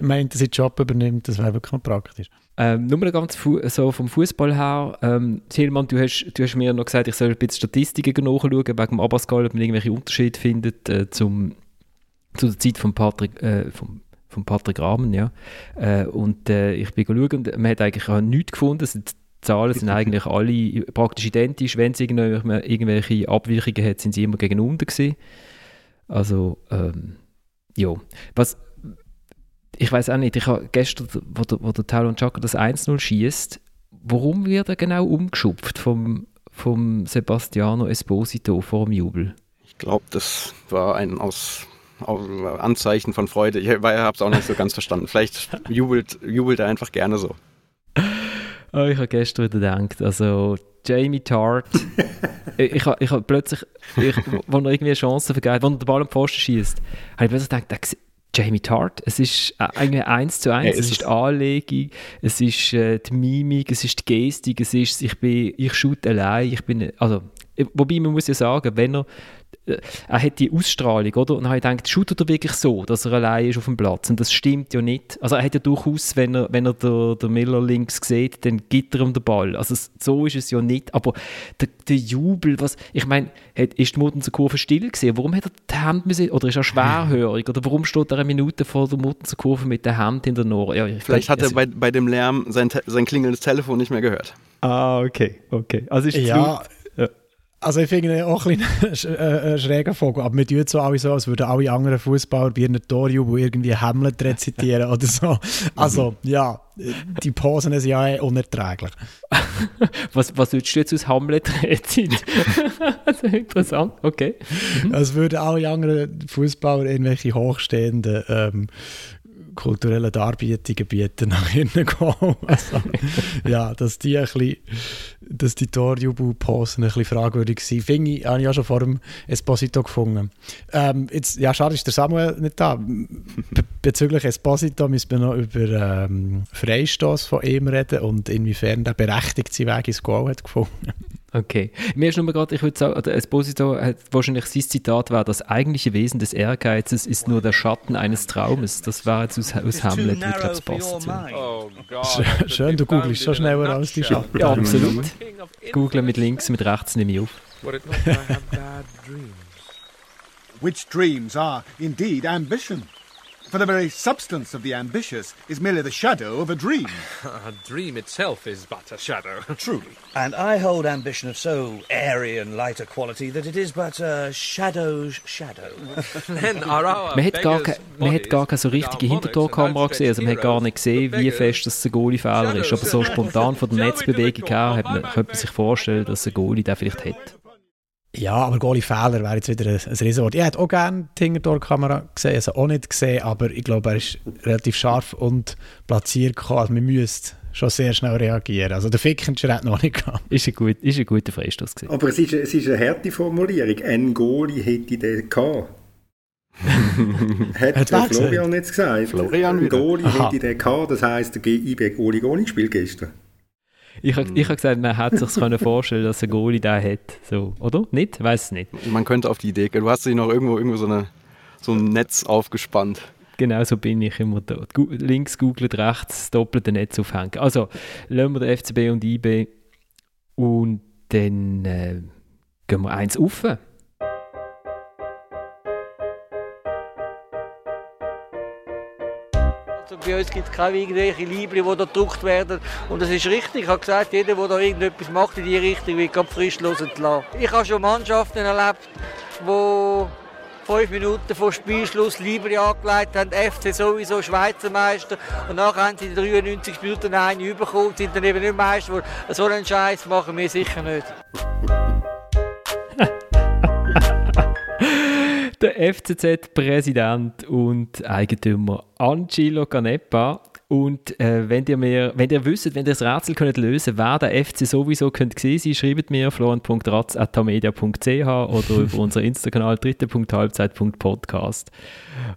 meint, dass sie den Job übernimmt, das wäre wirklich praktisch. Ähm, nur ganz so vom Fußball her, ähm, Thielmann, du hast, du hast mir noch gesagt, ich soll ein bisschen Statistiken nachschauen, wegen dem Abascal, ob man irgendwelche Unterschiede findet äh, zum, zu der Zeit von Patrick, äh, vom, von Patrick Rahmen, ja. Äh, und äh, ich bin schauen und man hat eigentlich auch nichts gefunden. Es Zahlen sind eigentlich alle praktisch identisch. Wenn es irgendwelche Abweichungen hat, sind sie immer gegen unten gewesen. Also, ähm, ja. Was, ich weiß auch nicht, ich habe gestern, wo der, wo der Talon Chaka das 1-0 schießt, warum wird er genau umgeschupft vom, vom Sebastiano Esposito vor dem Jubel? Ich glaube, das war ein aus Anzeichen von Freude. Ich habe es auch nicht so ganz verstanden. Vielleicht jubelt, jubelt er einfach gerne so. Oh, ich habe gestern wieder gedacht, also Jamie Tart, ich, habe ich hab plötzlich, ich, wo er irgendwie eine Chance vergeht, wo er den Ball am Pfosten schießt, habe ich plötzlich gedacht, Jamie Tart, es ist irgendwie eins zu eins, ja, es ist die Anlegung, es ist äh, die Mimik, es ist die Gestik, es ist, ich bin, ich shoot allein, ich bin, also, wobei man muss ja sagen, wenn er äh, er hat die Ausstrahlung, oder? Und dann habe ich gedacht, shootet er wirklich so, dass er allein ist auf dem Platz? Und das stimmt ja nicht. Also er hat ja durchaus, wenn er, wenn er der, der Miller links sieht, dann gibt er ihm den Ball. Also so ist es ja nicht. Aber der, der Jubel, was, ich meine, ist die Muttenzer Kurve still gewesen? Warum hat er die Hand müssen, oder ist er schwerhörig? Oder warum steht er eine Minute vor der Muttenzer Kurve mit der Hand in der Nohr? Ja, Vielleicht hat er bei, bei dem Lärm sein, sein klingelndes Telefon nicht mehr gehört. Ah, okay, okay. Also ist ja, also ich finde auch ein bisschen schräger Vogel, aber wir tun so alle so, als würden alle anderen Fußballer bei ihren Torjubel irgendwie Hamlet rezitieren oder so. Also ja, die Posen sind ja eh unerträglich. was, was würdest du jetzt aus Hamlet rezitieren? also interessant, okay. Mhm. Als würden alle anderen Fußballer irgendwelche hochstehenden ähm, kulturellen Darbietungen bieten nach hinten kommen. Also, ja, dass die ein bisschen dass die Torjubel-Posen ein bisschen fragwürdig waren. Finde ich, habe ich auch schon vor dem Esposito gefunden. Ähm, jetzt, ja, schade ist der Samuel nicht da. Be bezüglich Esposito müssen wir noch über ähm, Freistoß von ihm reden und inwiefern der berechtigt seinen Weg ins Goal hat gefunden. Okay. Mir ist nur gerade, ich würde sagen, Esposito hat wahrscheinlich sein Zitat war, das eigentliche Wesen des Ehrgeizes ist nur der Schatten eines Traumes. Das war jetzt aus, aus Hamlet, wie ich glaube, es passt oh, Schön, du googelst schon schneller als die Schatten. Ja, absolut. Google mit links, mit rechts nehme ich auf. Which dreams are indeed ambition. For the very substance of the ambitious is merely the shadow of a dream. a dream itself is but a shadow. Truly. And I hold ambition of so airy and light a quality that it is but a shadow's shadow. man hat gar, ke, man hat gar keine so richtige Hintertorkamera gesehen, also man hat gar nicht gesehen, wie fest das ein Goalie-Fehler ist. Aber so spontan von der Netzbewegung her hat man, könnte man sich vorstellen, dass ein Goalie den vielleicht hat. Ja, aber Goalie-Fehler wäre jetzt wieder ein, ein Riesenwort. Ich hätte auch gerne die Hintertor-Kamera gesehen, also auch nicht gesehen, aber ich glaube, er ist relativ scharf und platziert gekommen. Also man müsste schon sehr schnell reagieren. Also der Fickenscher hat noch nicht gehabt. Ist ein, gut, ist ein guter Freistoß gewesen. Aber es ist, es ist eine harte Formulierung. Ein Goalie hätte den gehabt. hat, hat Florian jetzt gesagt. Florian ein Goalie hätte den gehabt, das heisst, der IB Goalie nicht gespielt gestern. Ich habe ich hab gesagt, man hätte sich vorstellen dass ein Goalie da hat. So, oder? Nicht? Weiß es nicht. Man könnte auf die Idee gehen. Du hast dich noch irgendwo, irgendwo so, eine, so ein Netz aufgespannt. Genau so bin ich immer da. Links googelt, rechts doppelte Netz aufhängen. Also, lassen wir den FCB und IB und dann äh, gehen wir eins auf. Bei uns gibt es keine irgendwelche Liebling, die da gedruckt werden. Und das ist richtig. Ich habe gesagt, jeder, der da irgendetwas macht in die Richtung, wird ganz frischlos entlassen. Ich habe schon Mannschaften erlebt, die fünf Minuten vor Spielschluss Libri angelegt haben, FC sowieso Schweizer Meister und nachher haben sie in 93 Minuten eine bekommen und sind dann eben nicht Meister geworden. So einen Scheiß machen wir sicher nicht. Der FCZ-Präsident und Eigentümer Angelo Canepa. Und äh, wenn, ihr mir, wenn ihr wisst, wenn ihr das Rätsel könnt lösen wer der FC sowieso könnt gesehen sein, schreibt mir florent.ratz.tamedia.ch oder über unseren Insta-Kanal dritte.halbzeit.podcast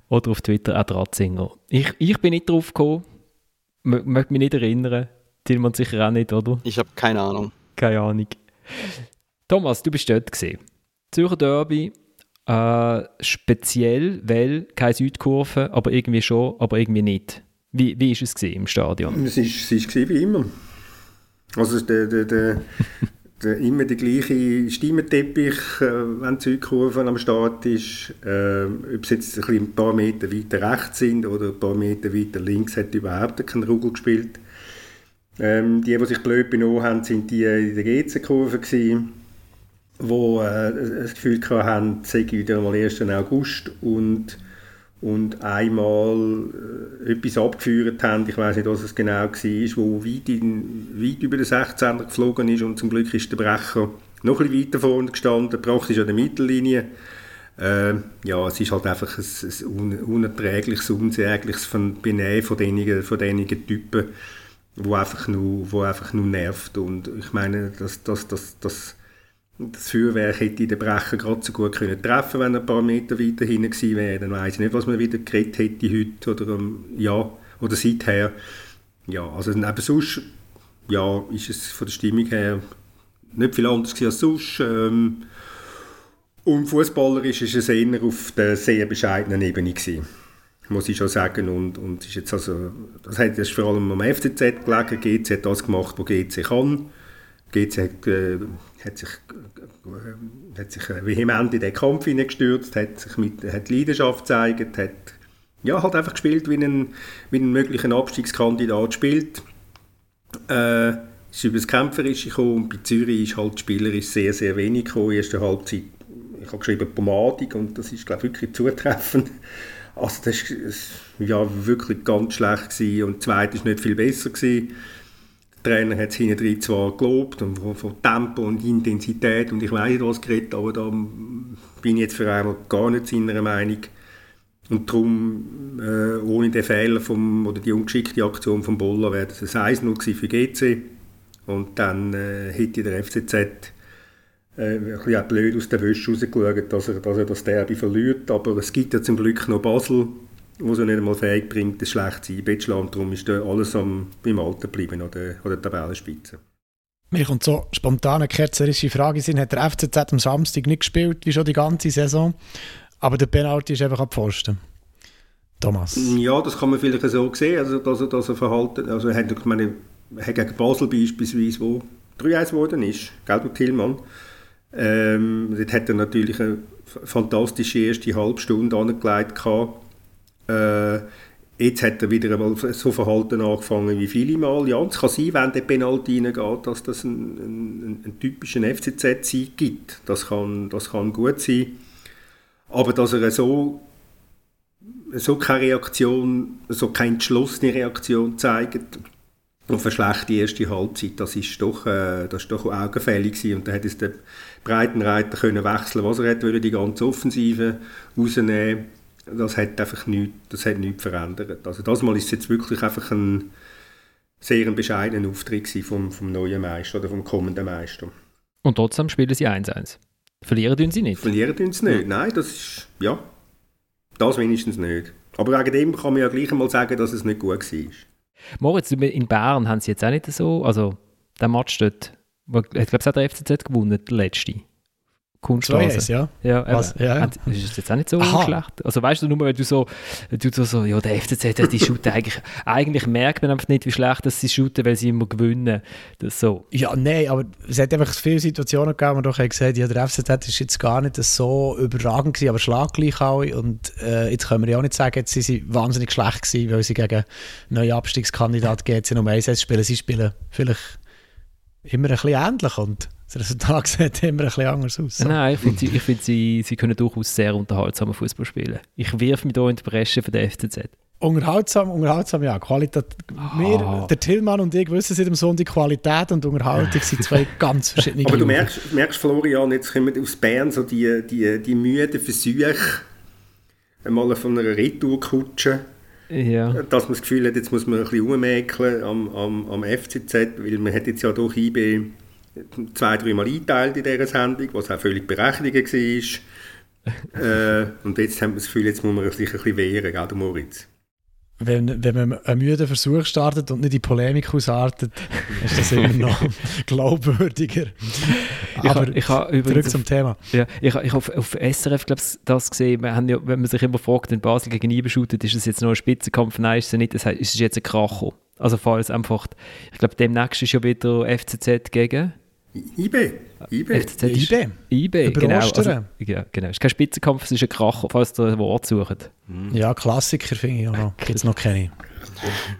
oder auf Twitter at Ratzinger. Ich, ich bin nicht drauf gekommen, möchte mich nicht erinnern. Tilman sicher auch nicht, oder? Ich habe keine Ahnung. Keine Ahnung. Thomas, du bist dort gesehen. Zürcher Derby, äh, speziell, weil keine Südkurve, aber irgendwie schon, aber irgendwie nicht. Wie, wie ist es im Stadion? Es ist, es ist wie immer. Also der, der, der, der immer der gleiche Stimmenteppich, äh, wenn die Südkurve am Start ist. Äh, ob es jetzt ein, paar Meter weiter rechts sind oder ein paar Meter weiter links, hat überhaupt kein Rugel gespielt. Ähm, die, die sich blöd benommen haben, sind die in der GC-Kurve gewesen wo äh, das Gefühl hatten, es sei wieder mal 1. August und, und einmal äh, etwas abgeführt haben, ich weiß nicht, was es genau war, wo weit, in, weit über den 16er geflogen ist und zum Glück ist der Brecher noch ein bisschen weiter vorne gestanden, praktisch an der Mittellinie. Äh, ja, es ist halt einfach ein, ein unerträgliches, unsägliches Benehmen von diesen, von Typen, wo einfach nur, wo einfach nur nervt. Und ich meine, das, das, das, das, das Feuerwerk hätte den Brecher gerade so gut können treffen wenn er ein paar Meter weiter hinten gewesen wäre. Dann weiß ich nicht, was man wieder geredet hätte heute oder, ja, oder seither. Ja, also eben sonst ja, ist es von der Stimmung her nicht viel anders als sonst. Ähm, und fußballerisch ist es eher auf der sehr bescheidenen Ebene gewesen, muss ich schon sagen. Und, und ist jetzt also, das hat jetzt vor allem am FCZ gelegen. GC hat das gemacht, was GC kann. GC hat, äh, hat sich, äh, hat sich vehement in den Kampf hineingestürzt, hat sich mit hat Leidenschaft gezeigt, hat ja, halt einfach gespielt, wie ein, wie ein möglicher Abstiegskandidat spielt. Äh, ist über das Kämpferische gekommen und bei Zürich ist halt spielerisch sehr, sehr wenig gekommen. In ersten Halbzeit ich habe geschrieben Pomadig und das ist glaube wirklich zutreffend. Also das war ja wirklich ganz schlecht gewesen. und das zweite war nicht viel besser gewesen. Der Trainer hat es hinten zwar gelobt und von Tempo und Intensität und ich weiß nicht was geredet, aber da bin ich jetzt für einmal gar nicht seiner Meinung. Und darum, äh, ohne den Fehler vom, oder die ungeschickte Aktion von Bolla wäre das ein 1-0 für GC. Und dann äh, hätte der FCZ äh, ein blöd aus der Wäsche rausgeschaut, dass er, dass er das Derby verliert. Aber es gibt ja zum Glück noch Basel, wo es nicht einmal fähig bringt, das schlecht sein zu Und darum ist da alles am, beim Alten geblieben, an der, an der Tabellenspitze. Mir kommt so spontane ketzerische Frage sind, hat der FCZ am Samstag nicht gespielt, wie schon die ganze Saison, aber der Penalty ist einfach Pfosten. Thomas? Ja, das kann man vielleicht so sehen, also dass er, dass er verhalten, also er hat, ich meine, er hat gegen Basel beispielsweise, wo 3-1 geworden ist, gell, du Tillmann, ähm, dort hat er natürlich eine fantastische erste Halbstunde angelegt. Äh, jetzt hat er wieder einmal so Verhalten angefangen wie viele Mal. Ja, es kann sein, wenn der Penalty reingeht, dass das einen, einen, einen typischen FCZ-Sieg gibt. Das kann, das kann gut sein. Aber dass er so, so keine Reaktion, so keine entschlossene Reaktion zeigt, und für schlechte erste Halbzeit, das ist doch, äh, das ist doch augenfällig gewesen. Und da hat es der Breitenreiter können wechseln, was er wollte, die ganze Offensive rausnehmen. Das hat einfach nichts, das hat nichts verändert. Also das Mal ist es jetzt wirklich einfach ein sehr bescheidener Auftritt vom, vom neuen Meister oder vom kommenden Meister. Und trotzdem spielen sie 1-1. Verlieren tun sie nicht? Verlieren tun sie nicht, nein, das ist, ja, das wenigstens nicht. Aber wegen dem kann man ja gleich einmal sagen, dass es nicht gut war. Moritz, in Bern haben sie jetzt auch nicht so, also der Match dort, ich glaube, es hat der FCZ gewonnen, der letzte. Kunststraße. So ja. Ja, Was? ja, ja. Ist jetzt auch nicht so Aha. schlecht? Also weißt du, nur wenn du so, du so, ja, der FCZ, die shooten eigentlich, eigentlich merkt man einfach nicht, wie schlecht dass sie shooten, weil sie immer gewinnen. Das so. Ja, nein, aber es hat einfach viele Situationen gegeben, wo doch gesagt ja, der FCZ ist jetzt gar nicht so überragend gewesen, aber schlaggleich auch. Und äh, jetzt können wir ja auch nicht sagen, jetzt sind sie wahnsinnig schlecht gewesen, weil sie gegen neue Abstiegskandidat GC um 1 spielen. Sie spielen vielleicht immer ein bisschen ähnlich und das Resultat sieht immer ein bisschen anders aus. So. Nein, ich finde, sie, find sie, sie können durchaus sehr unterhaltsamen Fußball spielen. Ich wirf mich hier in die Bresche für den FCZ. Unterhaltsam, unterhaltsam, ja. Qualität. Wir, der Tillmann und ich wissen seit dem Sonntag, Qualität und Unterhaltung sind zwei ganz verschiedene Aber du merkst, merkst, Florian, jetzt kommen aus Bern so die, die, die müden Versuche, einmal von einer Retourkutsche, ja. dass man das Gefühl hat, jetzt muss man ein bisschen rummäkeln am, am, am FCZ, weil man hat jetzt ja durch IB zwei, dreimal eingeteilt in dieser Sendung, was auch völlig berechtigt war. äh, und jetzt haben wir das Gefühl, jetzt muss man sich ein bisschen wehren, gell, Moritz? Wenn, wenn man einen müden Versuch startet und nicht in Polemik ausartet, ist das immer noch glaubwürdiger. Aber ich ha, ich ha zurück zum Thema. Ja, ich habe auf, auf SRF glaub, das gesehen, wir haben ja, wenn man sich immer fragt, in Basel gegen IBE shootet, ist es jetzt noch ein Spitzenkampf? Nein, ist es nicht, das heißt, ist es jetzt ein Kracher. Also falls einfach, ich glaube, demnächst ist ja wieder FCZ gegen IB. IB. FCZ IB. IB, genau. Also, ja, genau. Es ist kein Spitzenkampf, es ist ein Kracher, falls ihr ein Wort sucht. Mhm. Ja, Klassiker finde ich auch noch. Gibt es noch keine.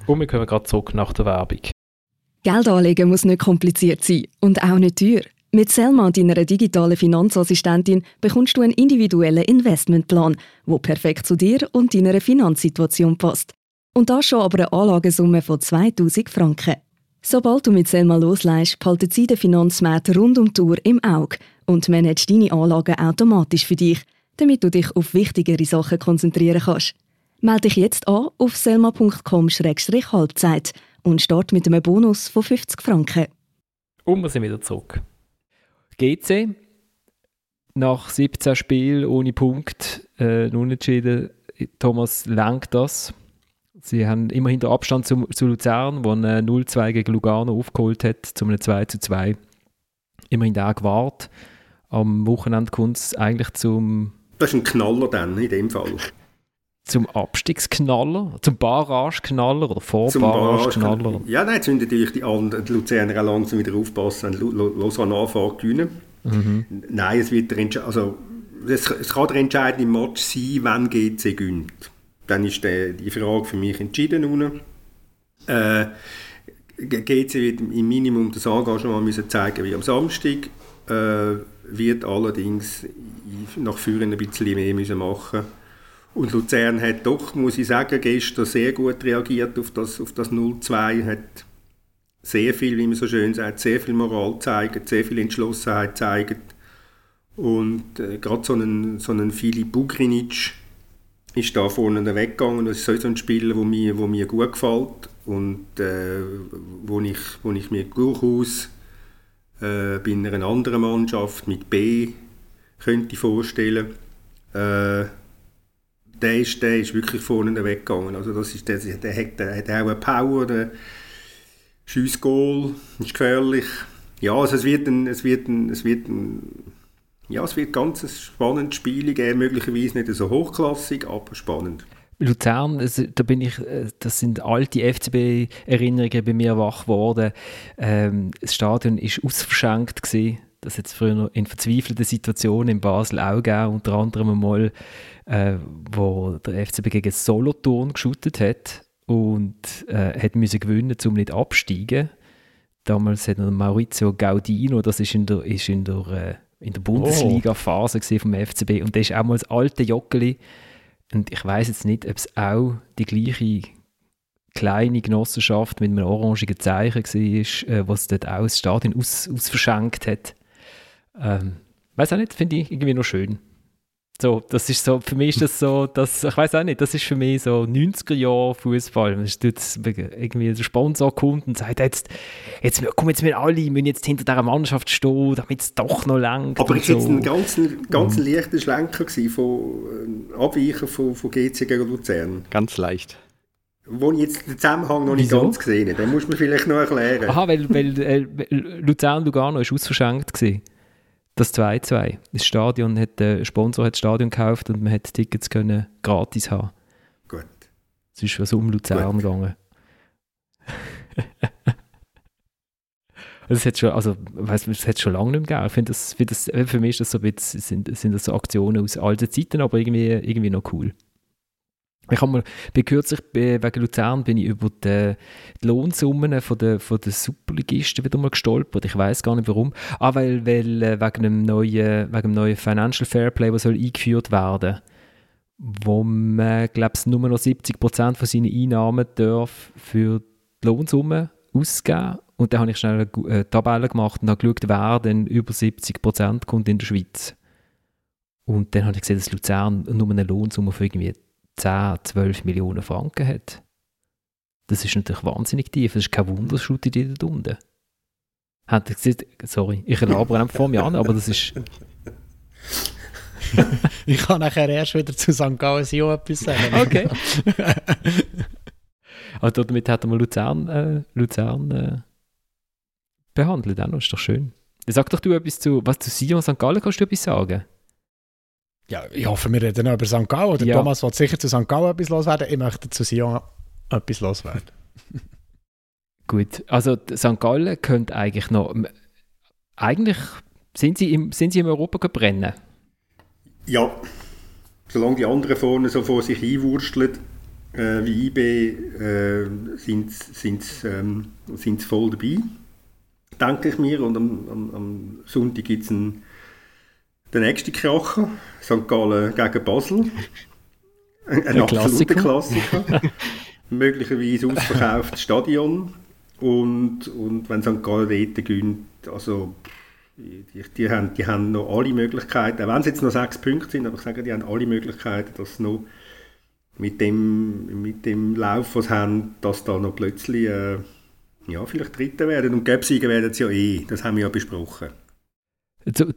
Und wir kommen gerade zurück nach der Werbung. Geld anlegen muss nicht kompliziert sein und auch nicht teuer. Mit Selma, deiner digitalen Finanzassistentin, bekommst du einen individuellen Investmentplan, der perfekt zu dir und deiner Finanzsituation passt. Und das schon aber eine Anlagesumme von 2000 Franken. Sobald du mit Selma loslässt, behalten sie den Finanzmarkt rund um die Uhr im Auge und managt deine Anlagen automatisch für dich. damit du dich auf wichtigere Sachen konzentrieren kannst. Melde dich jetzt an auf selma.com-halbzeit und start mit einem Bonus von 50 Franken. Und wir sind wieder zurück. GC, nach 17 Spielen ohne Punkt, äh, unentschieden, Thomas lenkt das. Sie haben immerhin den Abstand zu, zu Luzern, wo ein 0-2 gegen Lugano aufgeholt hat, zu einem 2-2. Immerhin der gewahrt. Am Wochenende kommt es eigentlich zum... Das ist ein Knaller dann, in dem Fall. Zum Abstiegsknaller? Zum Barrageknaller oder Vorbarrageknaller? Ja, nein, jetzt müssen natürlich die, anderen, die Luzerner auch langsam wieder aufpassen, wenn Lausanne anfängt gewinnen. Mhm. Nein, es wird der also es, es kann der entscheidende Match sein, wenn GC gönnt. Dann ist der, die Frage für mich entschieden. Unten. Äh, GC wird im Minimum das Engagement müssen zeigen wie am Samstag, äh, wird allerdings nach vorne ein bisschen mehr müssen machen und Luzern hat doch, muss ich sagen, gestern sehr gut reagiert auf das, auf das 0-2, hat sehr viel, wie man so schön sagt, sehr viel Moral gezeigt, sehr viel Entschlossenheit gezeigt und äh, gerade so ein, so ein Filip Bugrinic ist da vorne weggegangen. Das ist so ein Spieler, wo mir, wo mir gut gefällt und äh, wo, ich, wo ich mir durchaus äh, bei einer anderen Mannschaft mit B könnte vorstellen. Äh, der ist, der ist wirklich vorne weggegangen. Also das ist, der, der, hat, der hat auch eine Power, der schießt Goal, ist gefährlich. Ja, also es wird ein, es wird ein, es wird ein ja, es wird ganz ein spannendes Spiel geben, möglicherweise nicht so hochklassig, aber spannend. Luzern, also, da bin ich, äh, das sind alte FCB-Erinnerungen bei mir wach geworden. Ähm, das Stadion ist ausverschenkt gewesen. Das es früher in verzweifelten Situationen in Basel auch gegeben, unter anderem einmal, äh, wo der FCB gegen Solothurn geschootet hat und äh, hat müssen gewinnen, um nicht absteigen. Damals hat Maurizio Gaudino, das ist in der, ist in der äh, in der Bundesliga-Phase vom FCB. Und der ist auch mal das alte Joggeli. Und ich weiß jetzt nicht, ob es auch die gleiche kleine Genossenschaft mit einem orangigen Zeichen war, äh, was dort auch das Stadion aus, ausverschenkt hat. Ähm, weiß auch nicht, finde ich irgendwie noch schön. So, das ist so, für mich ist das so, das, ich weiß auch nicht, das ist für mich so 90er Jahre Fußball. Irgendwie der Sponsor kommt und sagt, jetzt, jetzt kommen jetzt wir alle, müssen jetzt hinter dieser Mannschaft stehen, damit es doch noch lang Aber ich so. jetzt ein ganz, ganz mhm. leichter Schlenker von äh, Abweichen von, von GC gegen Luzern. Ganz leicht. Wo ich jetzt den Zusammenhang noch nicht Wieso? ganz gesehen habe, den muss man vielleicht noch erklären. Aha, weil, weil äh, Luzern-Lugano ist ausverschenkt gewesen. Das 2-2. Das Stadion hat, der Sponsor hat das Stadion gekauft und man hat Tickets können gratis haben. Gut. Es ist was um Luzern gegangen. Das hat schon, also, weiss, das hat schon lange nicht mehr gegeben. Ich finde das, find das, für mich ist das so ein bisschen, sind, sind das so Aktionen aus alten Zeiten, aber irgendwie, irgendwie noch cool. Ich habe mal, bin kürzlich wegen Luzern bin ich über die, die Lohnsummen von der, von der Superligisten wieder mal gestolpert. Ich weiß gar nicht warum. Ah, weil, weil äh, wegen dem neuen, wegen dem neuen Financial Fairplay, was soll eingeführt werden, wo man, glaube ich, nur noch 70 Prozent von seinen Einnahmen darf für die Lohnsumme ausgeben. Und dann habe ich schnell eine äh, Tabelle gemacht und habe geschaut, wer denn über 70 Prozent kommt in der Schweiz. Und dann habe ich gesehen, dass Luzern nur eine Lohnsumme von irgendwie 10, 12 Millionen Franken hat. Das ist natürlich wahnsinnig tief. Das ist kein Wunder, dass die dort unten. Habt ihr gesehen? Sorry, ich labere einfach vor mir an, aber das ist... ich kann nachher erst wieder zu St. Gallen auch etwas sagen. Okay. also damit hat man Luzern, äh, Luzern äh, behandelt. Das ist doch schön. Sag doch du etwas zu, was zu Sion St. Gallen kannst du etwas sagen? Ja, ich hoffe, wir reden noch über St. Gallen. Der ja. Thomas will sicher zu St. Gallen etwas loswerden. Ich möchte zu Sion etwas loswerden. Gut, also St. Gallen könnte eigentlich noch. Eigentlich sind sie im, sind sie im Europa gebrennen. Ja, solange die anderen vorne so vor sich einwursteln, äh, wie IB, äh, sind sie ähm, voll dabei, denke ich mir. Und am, am, am Sonntag gibt es einen der nächste Kracher, St. Gallen gegen Basel. Ein, ein absoluter Klassiker. Möglicherweise ausverkauftes Stadion. Und, und wenn St. Gallen dort gönnt, also die, die, haben, die haben noch alle Möglichkeiten, auch wenn es jetzt noch sechs Punkte sind, aber ich sage, die haben alle Möglichkeiten, dass noch mit dem, mit dem Lauf, was sie haben, dass da noch plötzlich äh, ja, vielleicht Dritte werden. Und Göpsiger werden es ja eh, das haben wir ja besprochen.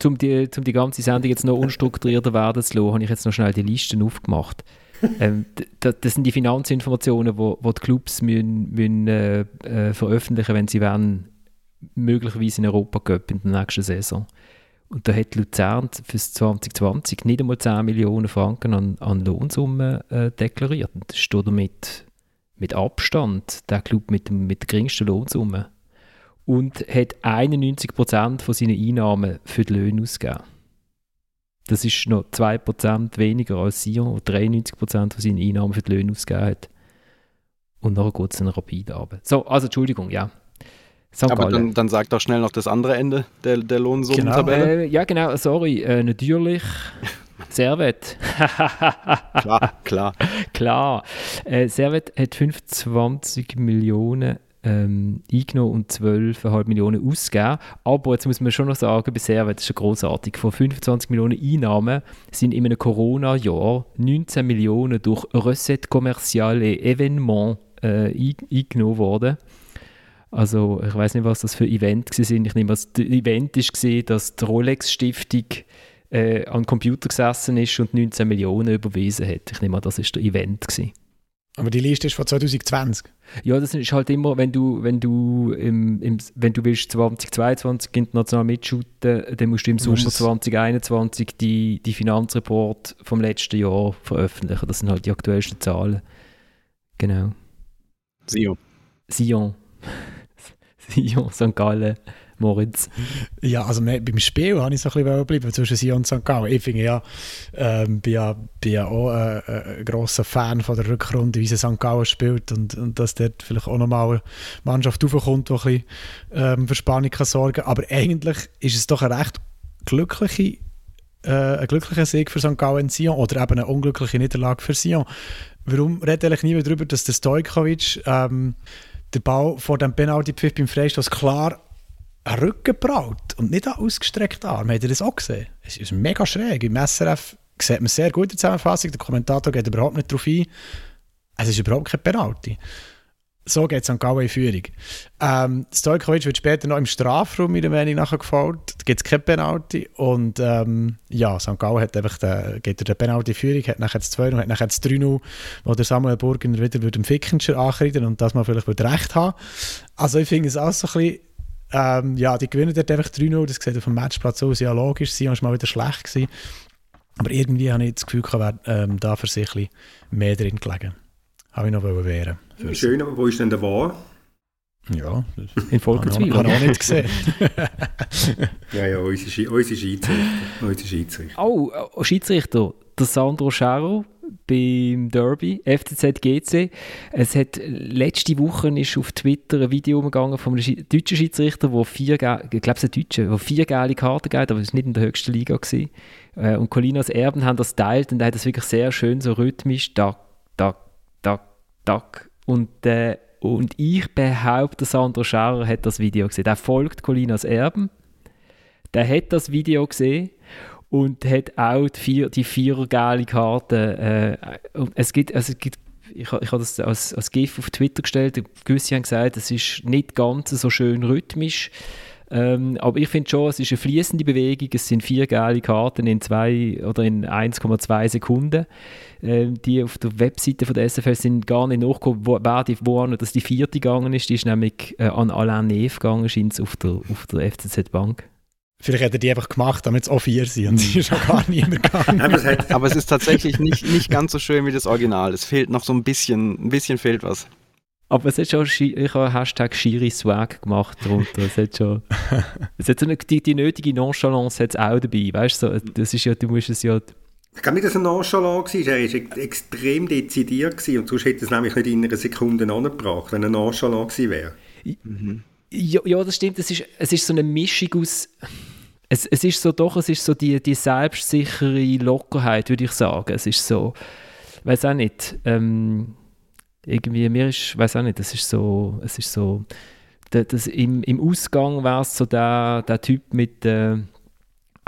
Um die, um die ganze Sendung jetzt noch unstrukturierter werden zu lassen, habe ich jetzt noch schnell die Listen aufgemacht. ähm, das, sind die Finanzinformationen, die wo, wo die Clubs müssen, müssen, äh, äh, veröffentlichen wenn sie wollen, möglicherweise in Europa Cup in der nächsten Saison. Und da hat Luzern für 2020 nicht einmal 10 Millionen Franken an, an Lohnsummen äh, deklariert. Und das steht damit mit Abstand der Club mit, dem, mit der geringsten Lohnsumme. Und hat 91% von seinen Einnahmen für die Löhne ausgegeben. Das ist noch 2% weniger als Sion, der 93% von seinen Einnahmen für die Löhne ausgegeben hat. Und nachher geht es dann rapid runter. So, also Entschuldigung, ja. St. Aber dann, dann sag doch schnell noch das andere Ende der, der Lohnsummentabelle. Genau. Äh, ja, genau, sorry. Äh, natürlich. Servet. klar, klar. klar. Äh, Servet hat 25 Millionen ähm, eingenommen und 12,5 Millionen ausgegeben. Aber jetzt muss man schon noch sagen, bei Servet ist schon großartig. Von 25 Millionen Einnahmen sind in einem Corona-Jahr 19 Millionen durch Recette Commerciale Evenement äh, eingenommen worden. Also ich weiß nicht, was das für Event sind. Ich nehme das Event ist gesehen, dass die Rolex Stiftung äh, an den Computer gesessen ist und 19 Millionen überwiesen hat. Ich nehme an, das ist der Event gewesen. Aber die Liste ist von 2020. Ja, das ist halt immer, wenn du, wenn du, im, im, wenn du willst 2022 international mitschuten, dann musst du im Sommer 2021 die, die Finanzreport vom letzten Jahr veröffentlichen. Das sind halt die aktuellsten Zahlen. Genau. Sion. Sion. Sion, St. Gallen, Moritz. Ja, also beim Spiel habe ich so ein bisschen bleiben zwischen Sion und St. Gallen. Ich finde ja, ähm, bin ja, bin ja auch äh, äh, ein grosser Fan von der Rückrunde, wie sie St. Gallen spielt und, und dass dort vielleicht auch nochmal eine Mannschaft raufkommt, die ein bisschen ähm, für Spannung kann sorgen kann. Aber eigentlich ist es doch eine recht glückliche äh, ein glücklicher Sieg für St. Gallen in Sion oder eben eine unglückliche Niederlage für Sion. Warum redet eigentlich niemand darüber, dass der Stojkovic ähm, der Ball vor dem Penalty-Pfiff beim Freistoß klar einen Rücken braut und nicht einen ausgestreckten Arm. Habt ihr das auch gesehen? Es ist mega schräg. Im SRF sieht man sehr gut der Zusammenfassung. Der Kommentator geht überhaupt nicht darauf ein. Es ist überhaupt kein Penalty. So geht es an Galway in Führung. Ähm, Stojkovic wird später noch im Strafraum meiner Meinung nach gefault. Da gibt es keine Penalty. Und ähm, ja, St. Gallen hat einfach den, geht der Penalty in Führung, hat nachher das 2 und hat nachher das 3 wo der Samuel Burgener wieder dem Fickenscher ankreiden und das mal vielleicht recht haben. Also ich finde es auch so ein bisschen ähm, ja, die gewinnen dort einfach 3-0. Das sieht auf dem Matchplatz aus. Ja, logisch, sie waren mal wieder schlecht. Gewesen. Aber irgendwie habe ich das Gefühl, gehabt, ähm, da für sich ein mehr drin gelegen. Habe ich noch wehren Schön, aber wo ist denn der Wahr? Ja, in Volkenswil. Habe ich auch nicht gesehen. ja, ja, unsere, unsere Schiedsrichter. Unsere Schiedsrichter. Oh, oh, Schiedsrichter. Der Sandro Scharo beim Derby, FCZ GC. Es hat letzte Woche ist auf Twitter ein Video umgegangen von deutschen Schiedsrichter, der vier, glaube, ein Deutscher, der vier geile Karten gab, aber es war nicht in der höchsten Liga. Gewesen. Äh, und Colinas Erben haben das teilt und er hat das wirklich sehr schön so rhythmisch, tak, tak, tak, tak. Und, äh, und ich behaupte, Sandro Schauer hat das Video gesehen. Der folgt Colinas Erben. Der hat das Video gesehen und hat auch die vier, die vier geile Karten. Äh, es gibt, also es gibt ich, ich habe das als, als GIF auf Twitter gestellt. Gewisse haben gesagt, es ist nicht ganz so schön rhythmisch. Ähm, aber ich finde schon, es ist eine fließende Bewegung. Es sind vier geile Karten in zwei oder in 1,2 Sekunden. Ähm, die auf der Webseite von der SFL sind gar nicht nachgekommen, wo, wer die, wo dass die vierte gegangen ist. Die ist nämlich äh, an Alain Neff gegangen, scheint auf der, auf der FCZ Bank. Vielleicht hat er die einfach gemacht, damit es auch vier sind und sie ist auch gar nicht mehr gegangen. aber, es es ist tatsächlich nicht, nicht ganz so schön wie das Original. Es fehlt noch so ein bisschen, ein bisschen fehlt was. Aber es hat schon, ich habe Hashtag Shiri Swag gemacht darunter. Es hat schon, es hat so eine, die, die nötige Nonchalance hat auch dabei, weißt du, das ist ja, du musst es ja... Ich glaube nicht, dass er nonchalant war, er war extrem dezidiert gewesen, und sonst hätte es nämlich nicht in einer Sekunde angebracht, wenn er nonchalant gewesen wäre. Mhm. Ja, ja, das stimmt. Es ist, es ist so eine Mischung aus. Es, es ist so doch, es ist so die, die selbstsichere Lockerheit, würde ich sagen. Es ist so, weiß auch nicht. Ähm, irgendwie mir ist, weiß auch nicht. Es ist so, es ist so. das, im, im Ausgang wäre es so der, der Typ mit äh,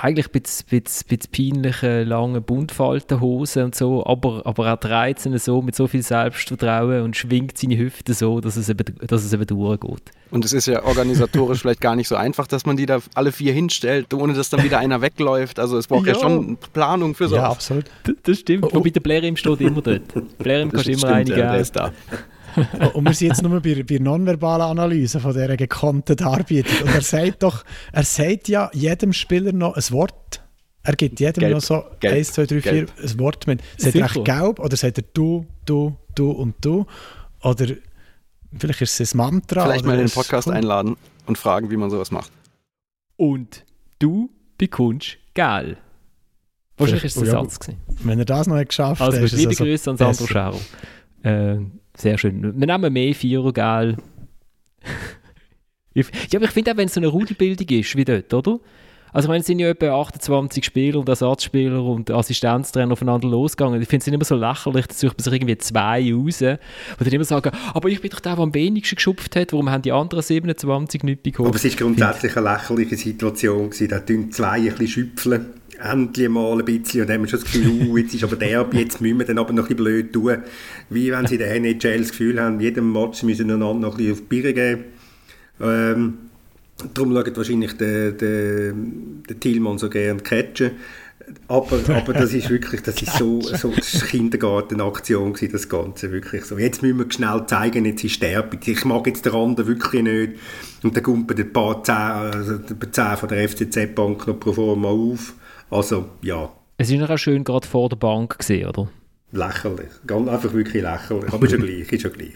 eigentlich ein bisschen, bisschen, bisschen peinlichen, langen Buntfaltenhosen und so, aber, aber er dreht sie so mit so viel Selbstvertrauen und schwingt seine Hüfte so, dass es eben, dass es eben durchgeht. Und es ist ja organisatorisch vielleicht gar nicht so einfach, dass man die da alle vier hinstellt, ohne dass dann wieder einer wegläuft. Also es braucht ja, ja schon Planung für sowas. Ja, absolut. Das, das stimmt. Oh, oh. Wobei der Blerim steht immer dort. Blerim kannst immer einige ja, der ist da. und wir sind jetzt nur bei, bei nonverbalen Analyse von dieser gekonnten Darbietung. Und er sagt doch, er sagt ja jedem Spieler noch ein Wort. Er gibt jedem gelb. noch so gelb. 1, 2, 3, 4 gelb. ein Wort mit. Sagt er echt gelb oder sagt er du, du, du und du? Oder vielleicht ist es ein Mantra. Vielleicht mal in den Podcast cool. einladen und fragen, wie man sowas macht. Und du bekommst geil. Wahrscheinlich ist es ein Satz. Gewesen. Wenn er das noch geschafft hat, also, liebe also Grüße an Sandro Schau. Äh, sehr schön. Wir nehmen mehr Vierer, gell? ja, aber ich finde auch, wenn es so eine Rudelbildung ist, wie dort, oder? Also ich meine, es sind ja etwa 28 Spieler und Ersatzspieler und Assistenztrainer aufeinander losgegangen. Ich finde es immer so lächerlich, dass sucht man sich irgendwie zwei raus, die dann immer sagen, aber ich bin doch der, der am wenigsten geschupft hat, warum haben die anderen 27 nicht bekommen? Aber es ist grundsätzlich eine lächerliche Situation gewesen, da tun zwei ein bisschen schüpfeln endlich mal ein bisschen und dann haben wir schon das Gefühl, uh, jetzt ist aber der, jetzt müssen wir dann aber noch ein bisschen blöd tun. Wie wenn sie in der NHL das Gefühl haben, jedem Match müssen einander noch ein bisschen auf die Birne geben. Ähm, darum schaut wahrscheinlich der, der, der Thielmann so gerne catchen. Aber, aber das ist wirklich, das ist so, so Kindergartenaktion das Ganze wirklich so. Jetzt müssen wir schnell zeigen, jetzt ist der, ich mag jetzt den anderen wirklich nicht. Und dann kommt ein paar Zehn, also von der FCZ-Bank noch pro forma auf. Also, ja. Es ist auch schön gerade vor der Bank gesehen, oder? Lächerlich. Ganz einfach wirklich lächerlich. Aber ist ja gleich, ist ja gleich.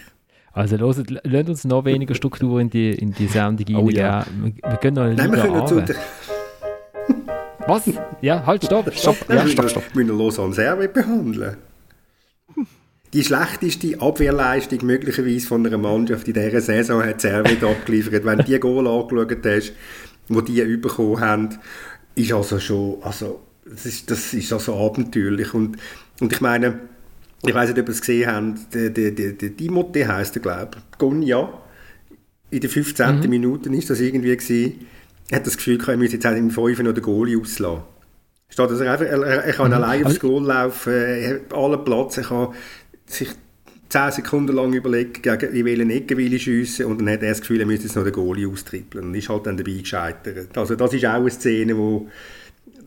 Also loset, lasst uns noch weniger Struktur in die, in die Sendung oh, ja. wir, wir können noch eine Nein, wir können zu Was? Ja, halt, stopp, stopp. Ja, stopp, stopp. Wir müssen Lausanne Servet behandeln. Die schlechteste Abwehrleistung möglicherweise von einer Mannschaft in dieser Saison hat Servet abgeliefert. Wenn du die Goal angeschaut hast, die die bekommen haben, ist also schon, also, das ist, das ist also abenteuerlich. Und, und ich meine, ich weiß nicht, ob ihr es gesehen habt, der, der, der, der Timothée heisst er, glaube ich, Gonja, in der 15. Mhm. Minute ist das irgendwie gewesen, er hat das Gefühl gehabt, er müsse jetzt im 5 noch den Goalie auslassen. Steht also einfach, er, er, kann mhm. allein aufs Goal laufen, er hat allen Platz, er kann sich 10 Sekunden lang überlegen, gegen in welchen Ecke schiessen und dann hat er das Gefühl, er müsste jetzt noch den Goalie austrippeln und ist halt dann dabei gescheitert. Also das ist auch eine Szene, wo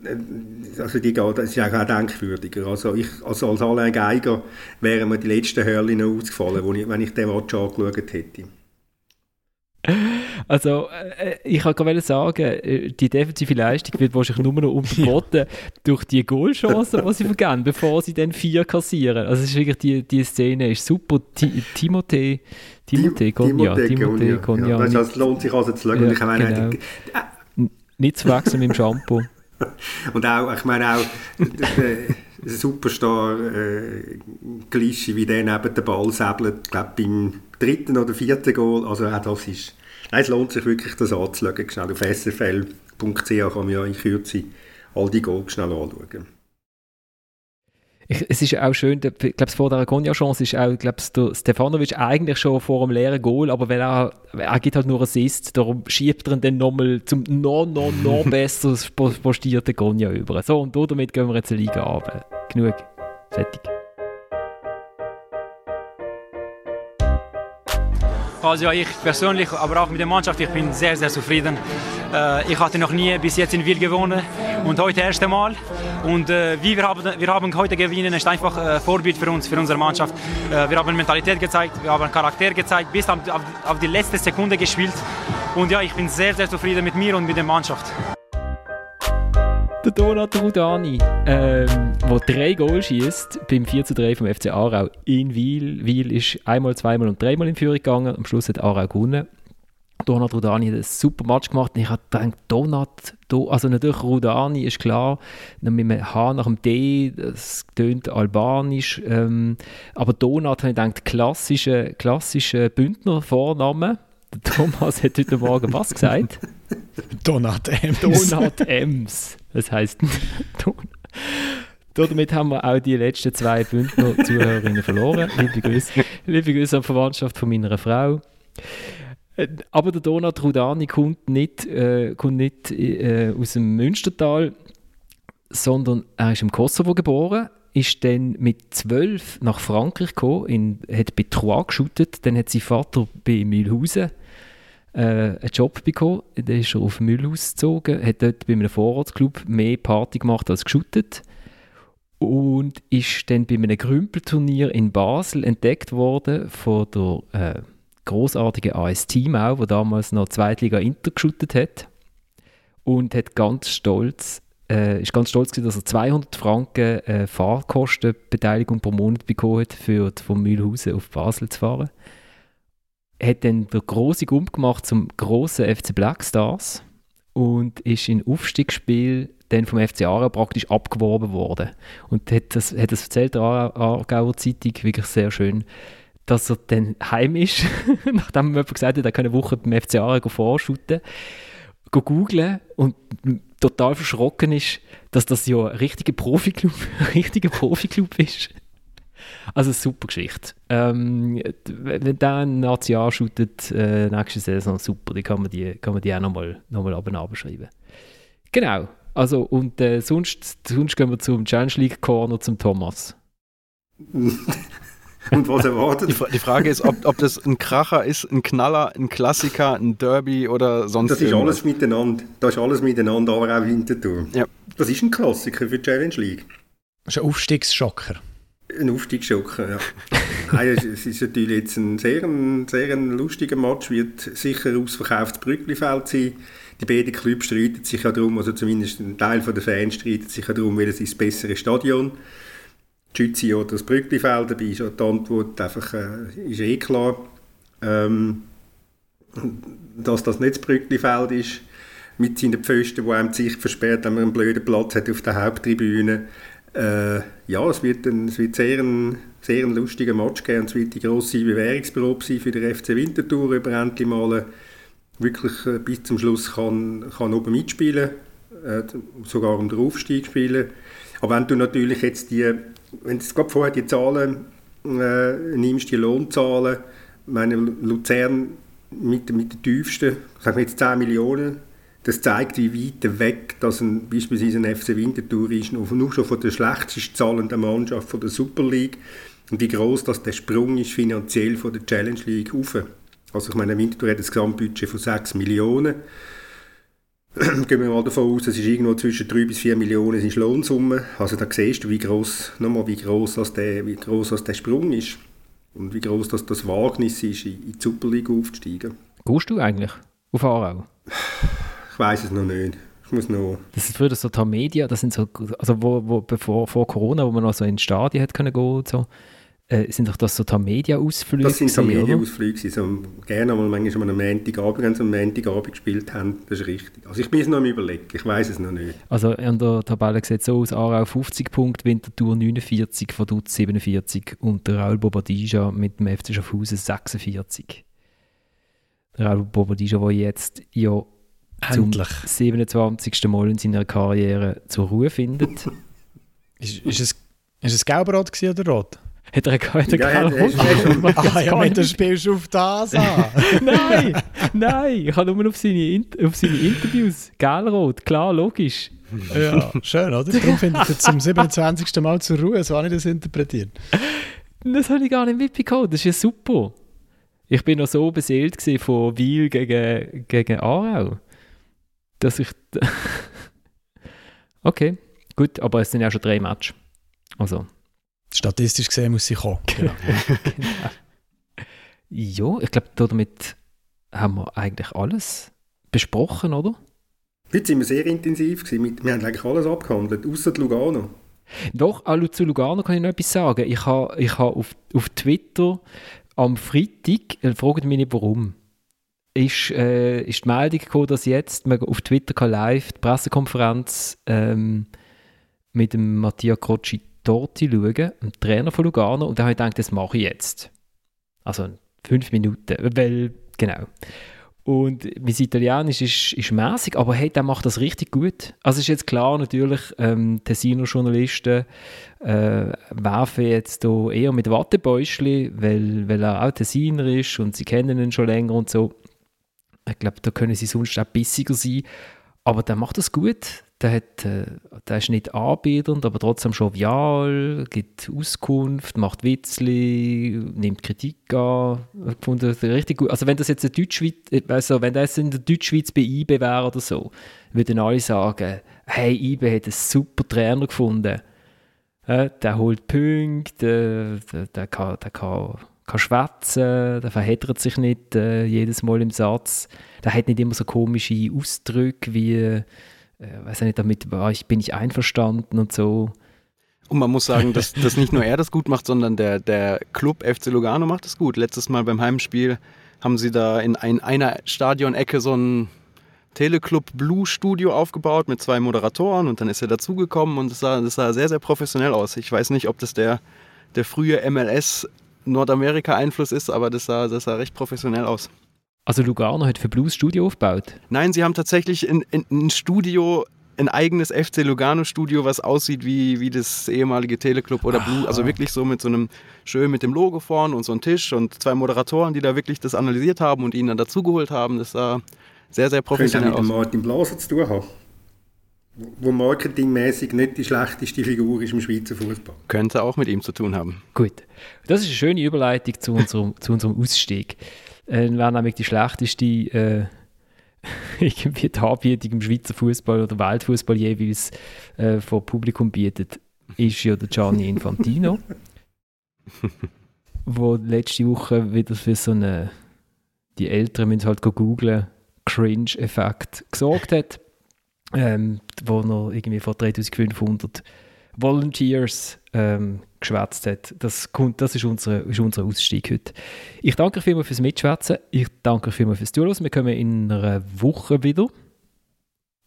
äh, also die geht, das ist auch denkwürdiger. Also, ich, also als Alain Geiger wären mir die letzten Hörli noch ausgefallen, ich, wenn ich den Match angeschaut hätte. Also, äh, ich kann sagen, äh, die defensive Leistung wird wahrscheinlich nur noch unterboten durch die Goalchancen, die sie vergeben, bevor sie dann vier kassieren. Also, es ist wirklich, die, die Szene ist super. Timothée, Timothée Gonja. Timothée Gonja. Ja, das lohnt sich also zu schauen. Ja, ich meine, genau. äh, Nicht zu wechseln mit dem Shampoo. Und auch, ich meine auch, der Superstar äh, wie der neben den Ball säbelt, ich glaube beim dritten oder vierten Goal, also auch das ist, nein, es lohnt sich wirklich, das anzuschauen. Schnell auf sfl.ch kann man ja in Kürze all die Goals schnell anschauen ich, es ist auch schön, ich glaube, vor der Gonja-Chance ist auch, glaube der Stefanovic eigentlich schon vor einem leeren Goal, aber wenn er, er gibt halt nur Assist, darum schiebt er ihn dann nochmal zum noch, noch, noch besser postierten Gonja über. So, und damit gehen wir jetzt eine Liga ab. Genug. Fertig. Also ich persönlich, aber auch mit der Mannschaft, ich bin sehr, sehr zufrieden. Äh, ich hatte noch nie bis jetzt in Wiel gewonnen und heute das erste Mal. Und äh, wie wir haben, wir haben heute gewinnen, ist einfach äh, Vorbild für uns, für unsere Mannschaft. Wir haben Mentalität gezeigt, wir haben Charakter gezeigt, bis auf, die letzte Sekunde gespielt. Und ja, ich bin sehr, sehr zufrieden mit mir und mit der Mannschaft Donat Rudani, ähm, der drei Goals schießt beim 4 zu 3 vom FC Aarau in Wiel. Wiel ist einmal, zweimal und dreimal in Führung gegangen. Am Schluss hat Aarau gewonnen. Donat Rudani hat einen super Match gemacht und ich habe gedacht, Donat, also natürlich Rudani ist klar, mit einem H nach dem D, das tönt albanisch, ähm, aber Donat habe ich gedacht, klassische, klassische Bündner Vorname. Thomas hat heute Morgen was gesagt? Donat Ems. Donat Ems. Das heisst Donat. Damit haben wir auch die letzten zwei Bündner Zuhörerinnen verloren. Liebe Grüße, liebe Grüße an die Verwandtschaft von meiner Frau. Äh, aber der Donat Rudani kommt nicht, äh, kommt nicht äh, aus dem Münstertal, sondern er ist im Kosovo geboren, ist dann mit zwölf nach Frankreich gekommen, in, hat bei Troyes geshootet, dann hat sein Vater bei Mühlhausen äh, einen Job bekommen, dann ist er auf Mühlhaus gezogen, hat dort bei einem Vorratsclub mehr Party gemacht als geshootet und ist dann bei einem Grümpelturnier in Basel entdeckt worden von der äh, großartigen AS Teamau, wo damals noch Zweitliga Inter geschootet hat und hat ganz stolz äh, ist ganz stolz gewesen, dass er 200 Franken äh, Fahrkostenbeteiligung pro Monat bekommen hat, für von Mühlhausen auf Basel zu fahren. Hat dann den grossen Gump gemacht zum grossen FC Black Stars und ist in Aufstiegsspiel dann vom FC Aarau praktisch abgeworben worden. Und hat das, hat das erzählt, der Aargauer Zeitung, wirklich sehr schön, dass er dann heim ist, nachdem mir jemand gesagt hat, er kann eine Woche beim FC Aarau vorschuten, googeln und total verschrocken ist, dass das ja ein richtiger Profiklub, richtiger Profiklub ist. Also super Geschichte. Ähm, wenn der ein Nazi anschüttet, äh, nächste Saison, super, die kann man die, kann man die auch nochmal noch mal abschreiben. Genau. Also, und äh, sonst, sonst gehen wir zum Challenge League Corner zum Thomas. Und was erwartet? Die, die Frage ist, ob, ob das ein Kracher ist, ein Knaller, ein Klassiker, ein Derby oder sonst Das ist irgendwas. alles miteinander. Das ist alles miteinander, aber auch Winterthur. Ja. Das ist ein Klassiker für die Challenge League. Das ist ein Aufstiegsschocker. Ein Aufstiegsschocker, ja. Nein, es, ist natürlich jetzt ein sehr, ein sehr ein lustiger Match, wird sicher ausverkauftes Brücklifeld sein. Die beiden Clubs streiten sich ja darum, also zumindest ein Teil der Fans streitet sich ja darum, welches ist das bessere Stadion. Die Schütze oder das Brücklifeld, dabei ist ja die Antwort einfach äh, ist eh klar. Ähm, dass das nicht das Brücklifeld ist, mit seinen Pfosten, die einem die Sicht versperrt, wenn man einen blöden Platz hat auf der Haupttribüne. Äh, ja, es wird, ein, es wird sehr ein, sehr ein lustiger Match geben. Es wird die grosse Bewährungsprobe sein für den FC Winterthur, ob er endlich mal wirklich äh, bis zum Schluss kann, kann oben mitspielen äh, sogar um den Aufstieg spielen. Aber wenn du natürlich jetzt die, wenn gerade vorher die Zahlen äh, nimmst, die Lohnzahlen, meine Luzern mit, mit den tiefsten, sagen wir jetzt 10 Millionen, das zeigt, wie weit weg dass ein, beispielsweise ein FC Winterthur ist, nur schon von der schlechtest zahlenden Mannschaft von der Super League und wie groß das der Sprung ist finanziell von der Challenge League rauf. Also ich meine, Winterthur hat ein Gesamtbudget von 6 Millionen. Gehen wir mal davon aus, es ist irgendwo zwischen 3 bis 4 Millionen ist Lohnsumme. Also da siehst du, wie groß, nochmal, wie groß das der, wie groß das der Sprung ist und wie groß das, das Wagnis ist, in, in die Super League aufzusteigen. Gehst du eigentlich auf Aarau? Ich weiß es noch nicht. Ich muss noch. Das ist früher so Media, das sind so, also wo, wo bevor vor Corona, wo man noch so in Stadien können gehen und so, äh, sind doch das so Media-Ausflüge? Das sind so gewesen, oder? Media-Ausflüge, so gerne mal manchmal am Montagabend, wenn sie am Montagabend gespielt haben, das ist richtig. Also ich bin es noch am überlegen, ich weiß es noch nicht. Also an der Tabelle sieht es so aus, Aarau 50 Punkte, Winterthur 49, Vaduz 47 und der Raul Bobadilla mit dem FC Schaffhausen 46. Der Raul Bobadilla, der jetzt ja Endlich. zum 27. Mal in seiner Karriere zur Ruhe findet. Ist, ist, es, ist es gelb-rot gewesen oder rot? Hat er hat Ja, keine ist schon- Ah, ja, mit, du spielst auf das an. Nein, nein, ich habe nur auf seine, auf seine Interviews. Gelrot, klar, logisch. ja, schön, oder? Darum findet er zum 27. Mal zur Ruhe, so habe ich das interpretiert. Das habe ich gar nicht mitbekommen, das ist ja super. Ich bin noch so beseelt von Wiel gegen, gegen Aarau, dass ich... okay, gut, aber es sind ja schon drei Matches. Also, Statistisch gesehen muss sie kommen. Genau. ja, ich glaube, damit haben wir eigentlich alles besprochen, oder? Heute sind wir sehr intensiv gewesen, wir haben eigentlich alles abgehandelt, außer die Lugano. Doch, auch zu Lugano kann ich noch etwas sagen. Ich habe ich ha auf, auf Twitter am Freitag, äh, fragt mich nicht warum, ist, äh, ist die Meldung gekommen, dass jetzt man auf Twitter kann live die Pressekonferenz ähm, mit dem Mattia Crocci Torti schauen, dem Trainer von Lugano, und da habe ich gedacht, das mache ich jetzt. Also fünf Minuten, weil, genau. Und mein Italienisch ist, ist mäßig, aber hey, der macht das richtig gut. Also ist jetzt klar, natürlich, ähm, Tessiner Journalisten äh, werfen jetzt eher mit Wattebäuschli, weil, weil er auch Tessiner ist und sie kennen ihn schon länger und so. Ich glaube, da können sie sonst auch bissiger sein. Aber der macht das gut. Der, hat, äh, der ist nicht anbietend, aber trotzdem jovial, gibt Auskunft, macht Witzli, nimmt Kritik an. Ich fand das richtig gut. Also wenn das jetzt in Deutschschweiz, also wenn das in der Deutschschweiz bei IB wäre oder so, würden alle sagen, hey, IB hat einen super Trainer gefunden. Der holt Punkte, der, der, kann, der kann, kann schwätzen, der verheddert sich nicht äh, jedes Mal im Satz. Der hat nicht immer so komische Ausdrücke wie äh, weiß nicht, damit war ich, bin ich einverstanden und so. Und man muss sagen, dass, dass nicht nur er das gut macht, sondern der, der Club FC Lugano macht das gut. Letztes Mal beim Heimspiel haben sie da in ein, einer Stadionecke so ein Teleclub Blue Studio aufgebaut mit zwei Moderatoren und dann ist er dazugekommen und es sah, das sah sehr, sehr professionell aus. Ich weiß nicht, ob das der, der frühe MLS Nordamerika-Einfluss ist, aber das sah, das sah recht professionell aus. Also Lugano hat für Blues Studio aufgebaut? Nein, sie haben tatsächlich ein, ein Studio, ein eigenes FC Lugano Studio, was aussieht wie, wie das ehemalige Teleclub oder Blue. Also wirklich so mit so einem schön mit dem Logo vorne und so einem Tisch und zwei Moderatoren, die da wirklich das analysiert haben und ihn dann dazugeholt haben. Das sah sehr, sehr professionell aus. mit Martin Blaser zu tun haben wo marketingmäßig nicht die schlechteste Figur ist im Schweizer Fußball. Könnte auch mit ihm zu tun haben. Gut. Das ist eine schöne Überleitung zu unserem, zu unserem Ausstieg äh, wäre nämlich die schlechteste äh, irgendwie die Anbietung im Schweizer Fußball oder Weltfußball jeweils äh, vor Publikum bietet, ist ja der Gianni Infantino, wo letzte Woche wieder für so eine die Älteren müssen halt googeln Cringe-Effekt gesorgt hat, ähm, wo er irgendwie vor 3500 Volunteers ähm, geschwätzt hat. Das, kommt, das ist, unser, ist unser Ausstieg heute. Ich danke vielmals fürs Mitschwätzen. Ich danke vielmals fürs Zuhören. Wir kommen in einer Woche wieder.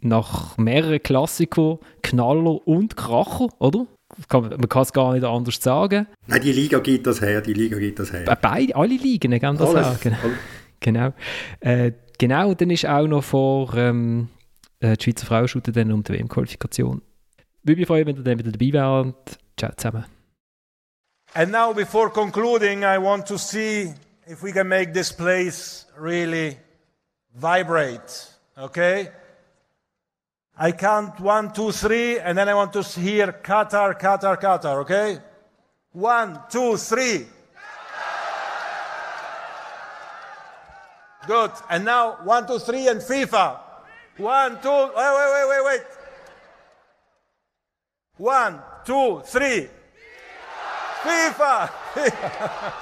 Nach mehreren Klassikern, Knaller und Kracher, oder? man kann es gar nicht anders sagen. Nein, die Liga geht das her, die Liga geht das her. Beide, alle Ligen gehen das Alles. her. Genau. Äh, genau, dann ist auch noch vor ähm, äh, die Schweizer Frauen dann um die WM-Qualifikation. Würde mich freuen, wenn ihr dann wieder dabei wärt. Ciao zusammen. And now, before concluding, I want to see if we can make this place really vibrate. Okay? I count one, two, three, and then I want to hear Qatar, Qatar, Qatar. Okay? One, two, three. Good. And now one, two, three, and FIFA. One, two. Wait, wait, wait, wait, wait. One, two, three. FIFA!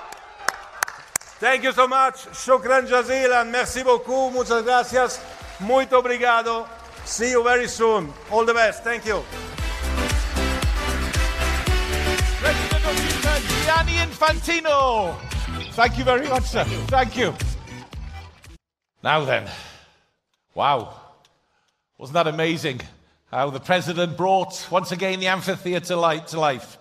Thank you so much. Shukran jazilan. Merci beaucoup. Muchas gracias. Muito obrigado. See you very soon. All the best. Thank you. President of FIFA, Gianni Infantino. Thank you very much, sir. Thank you. Now then, wow. Wasn't that amazing? How the president brought once again the amphitheatre to life.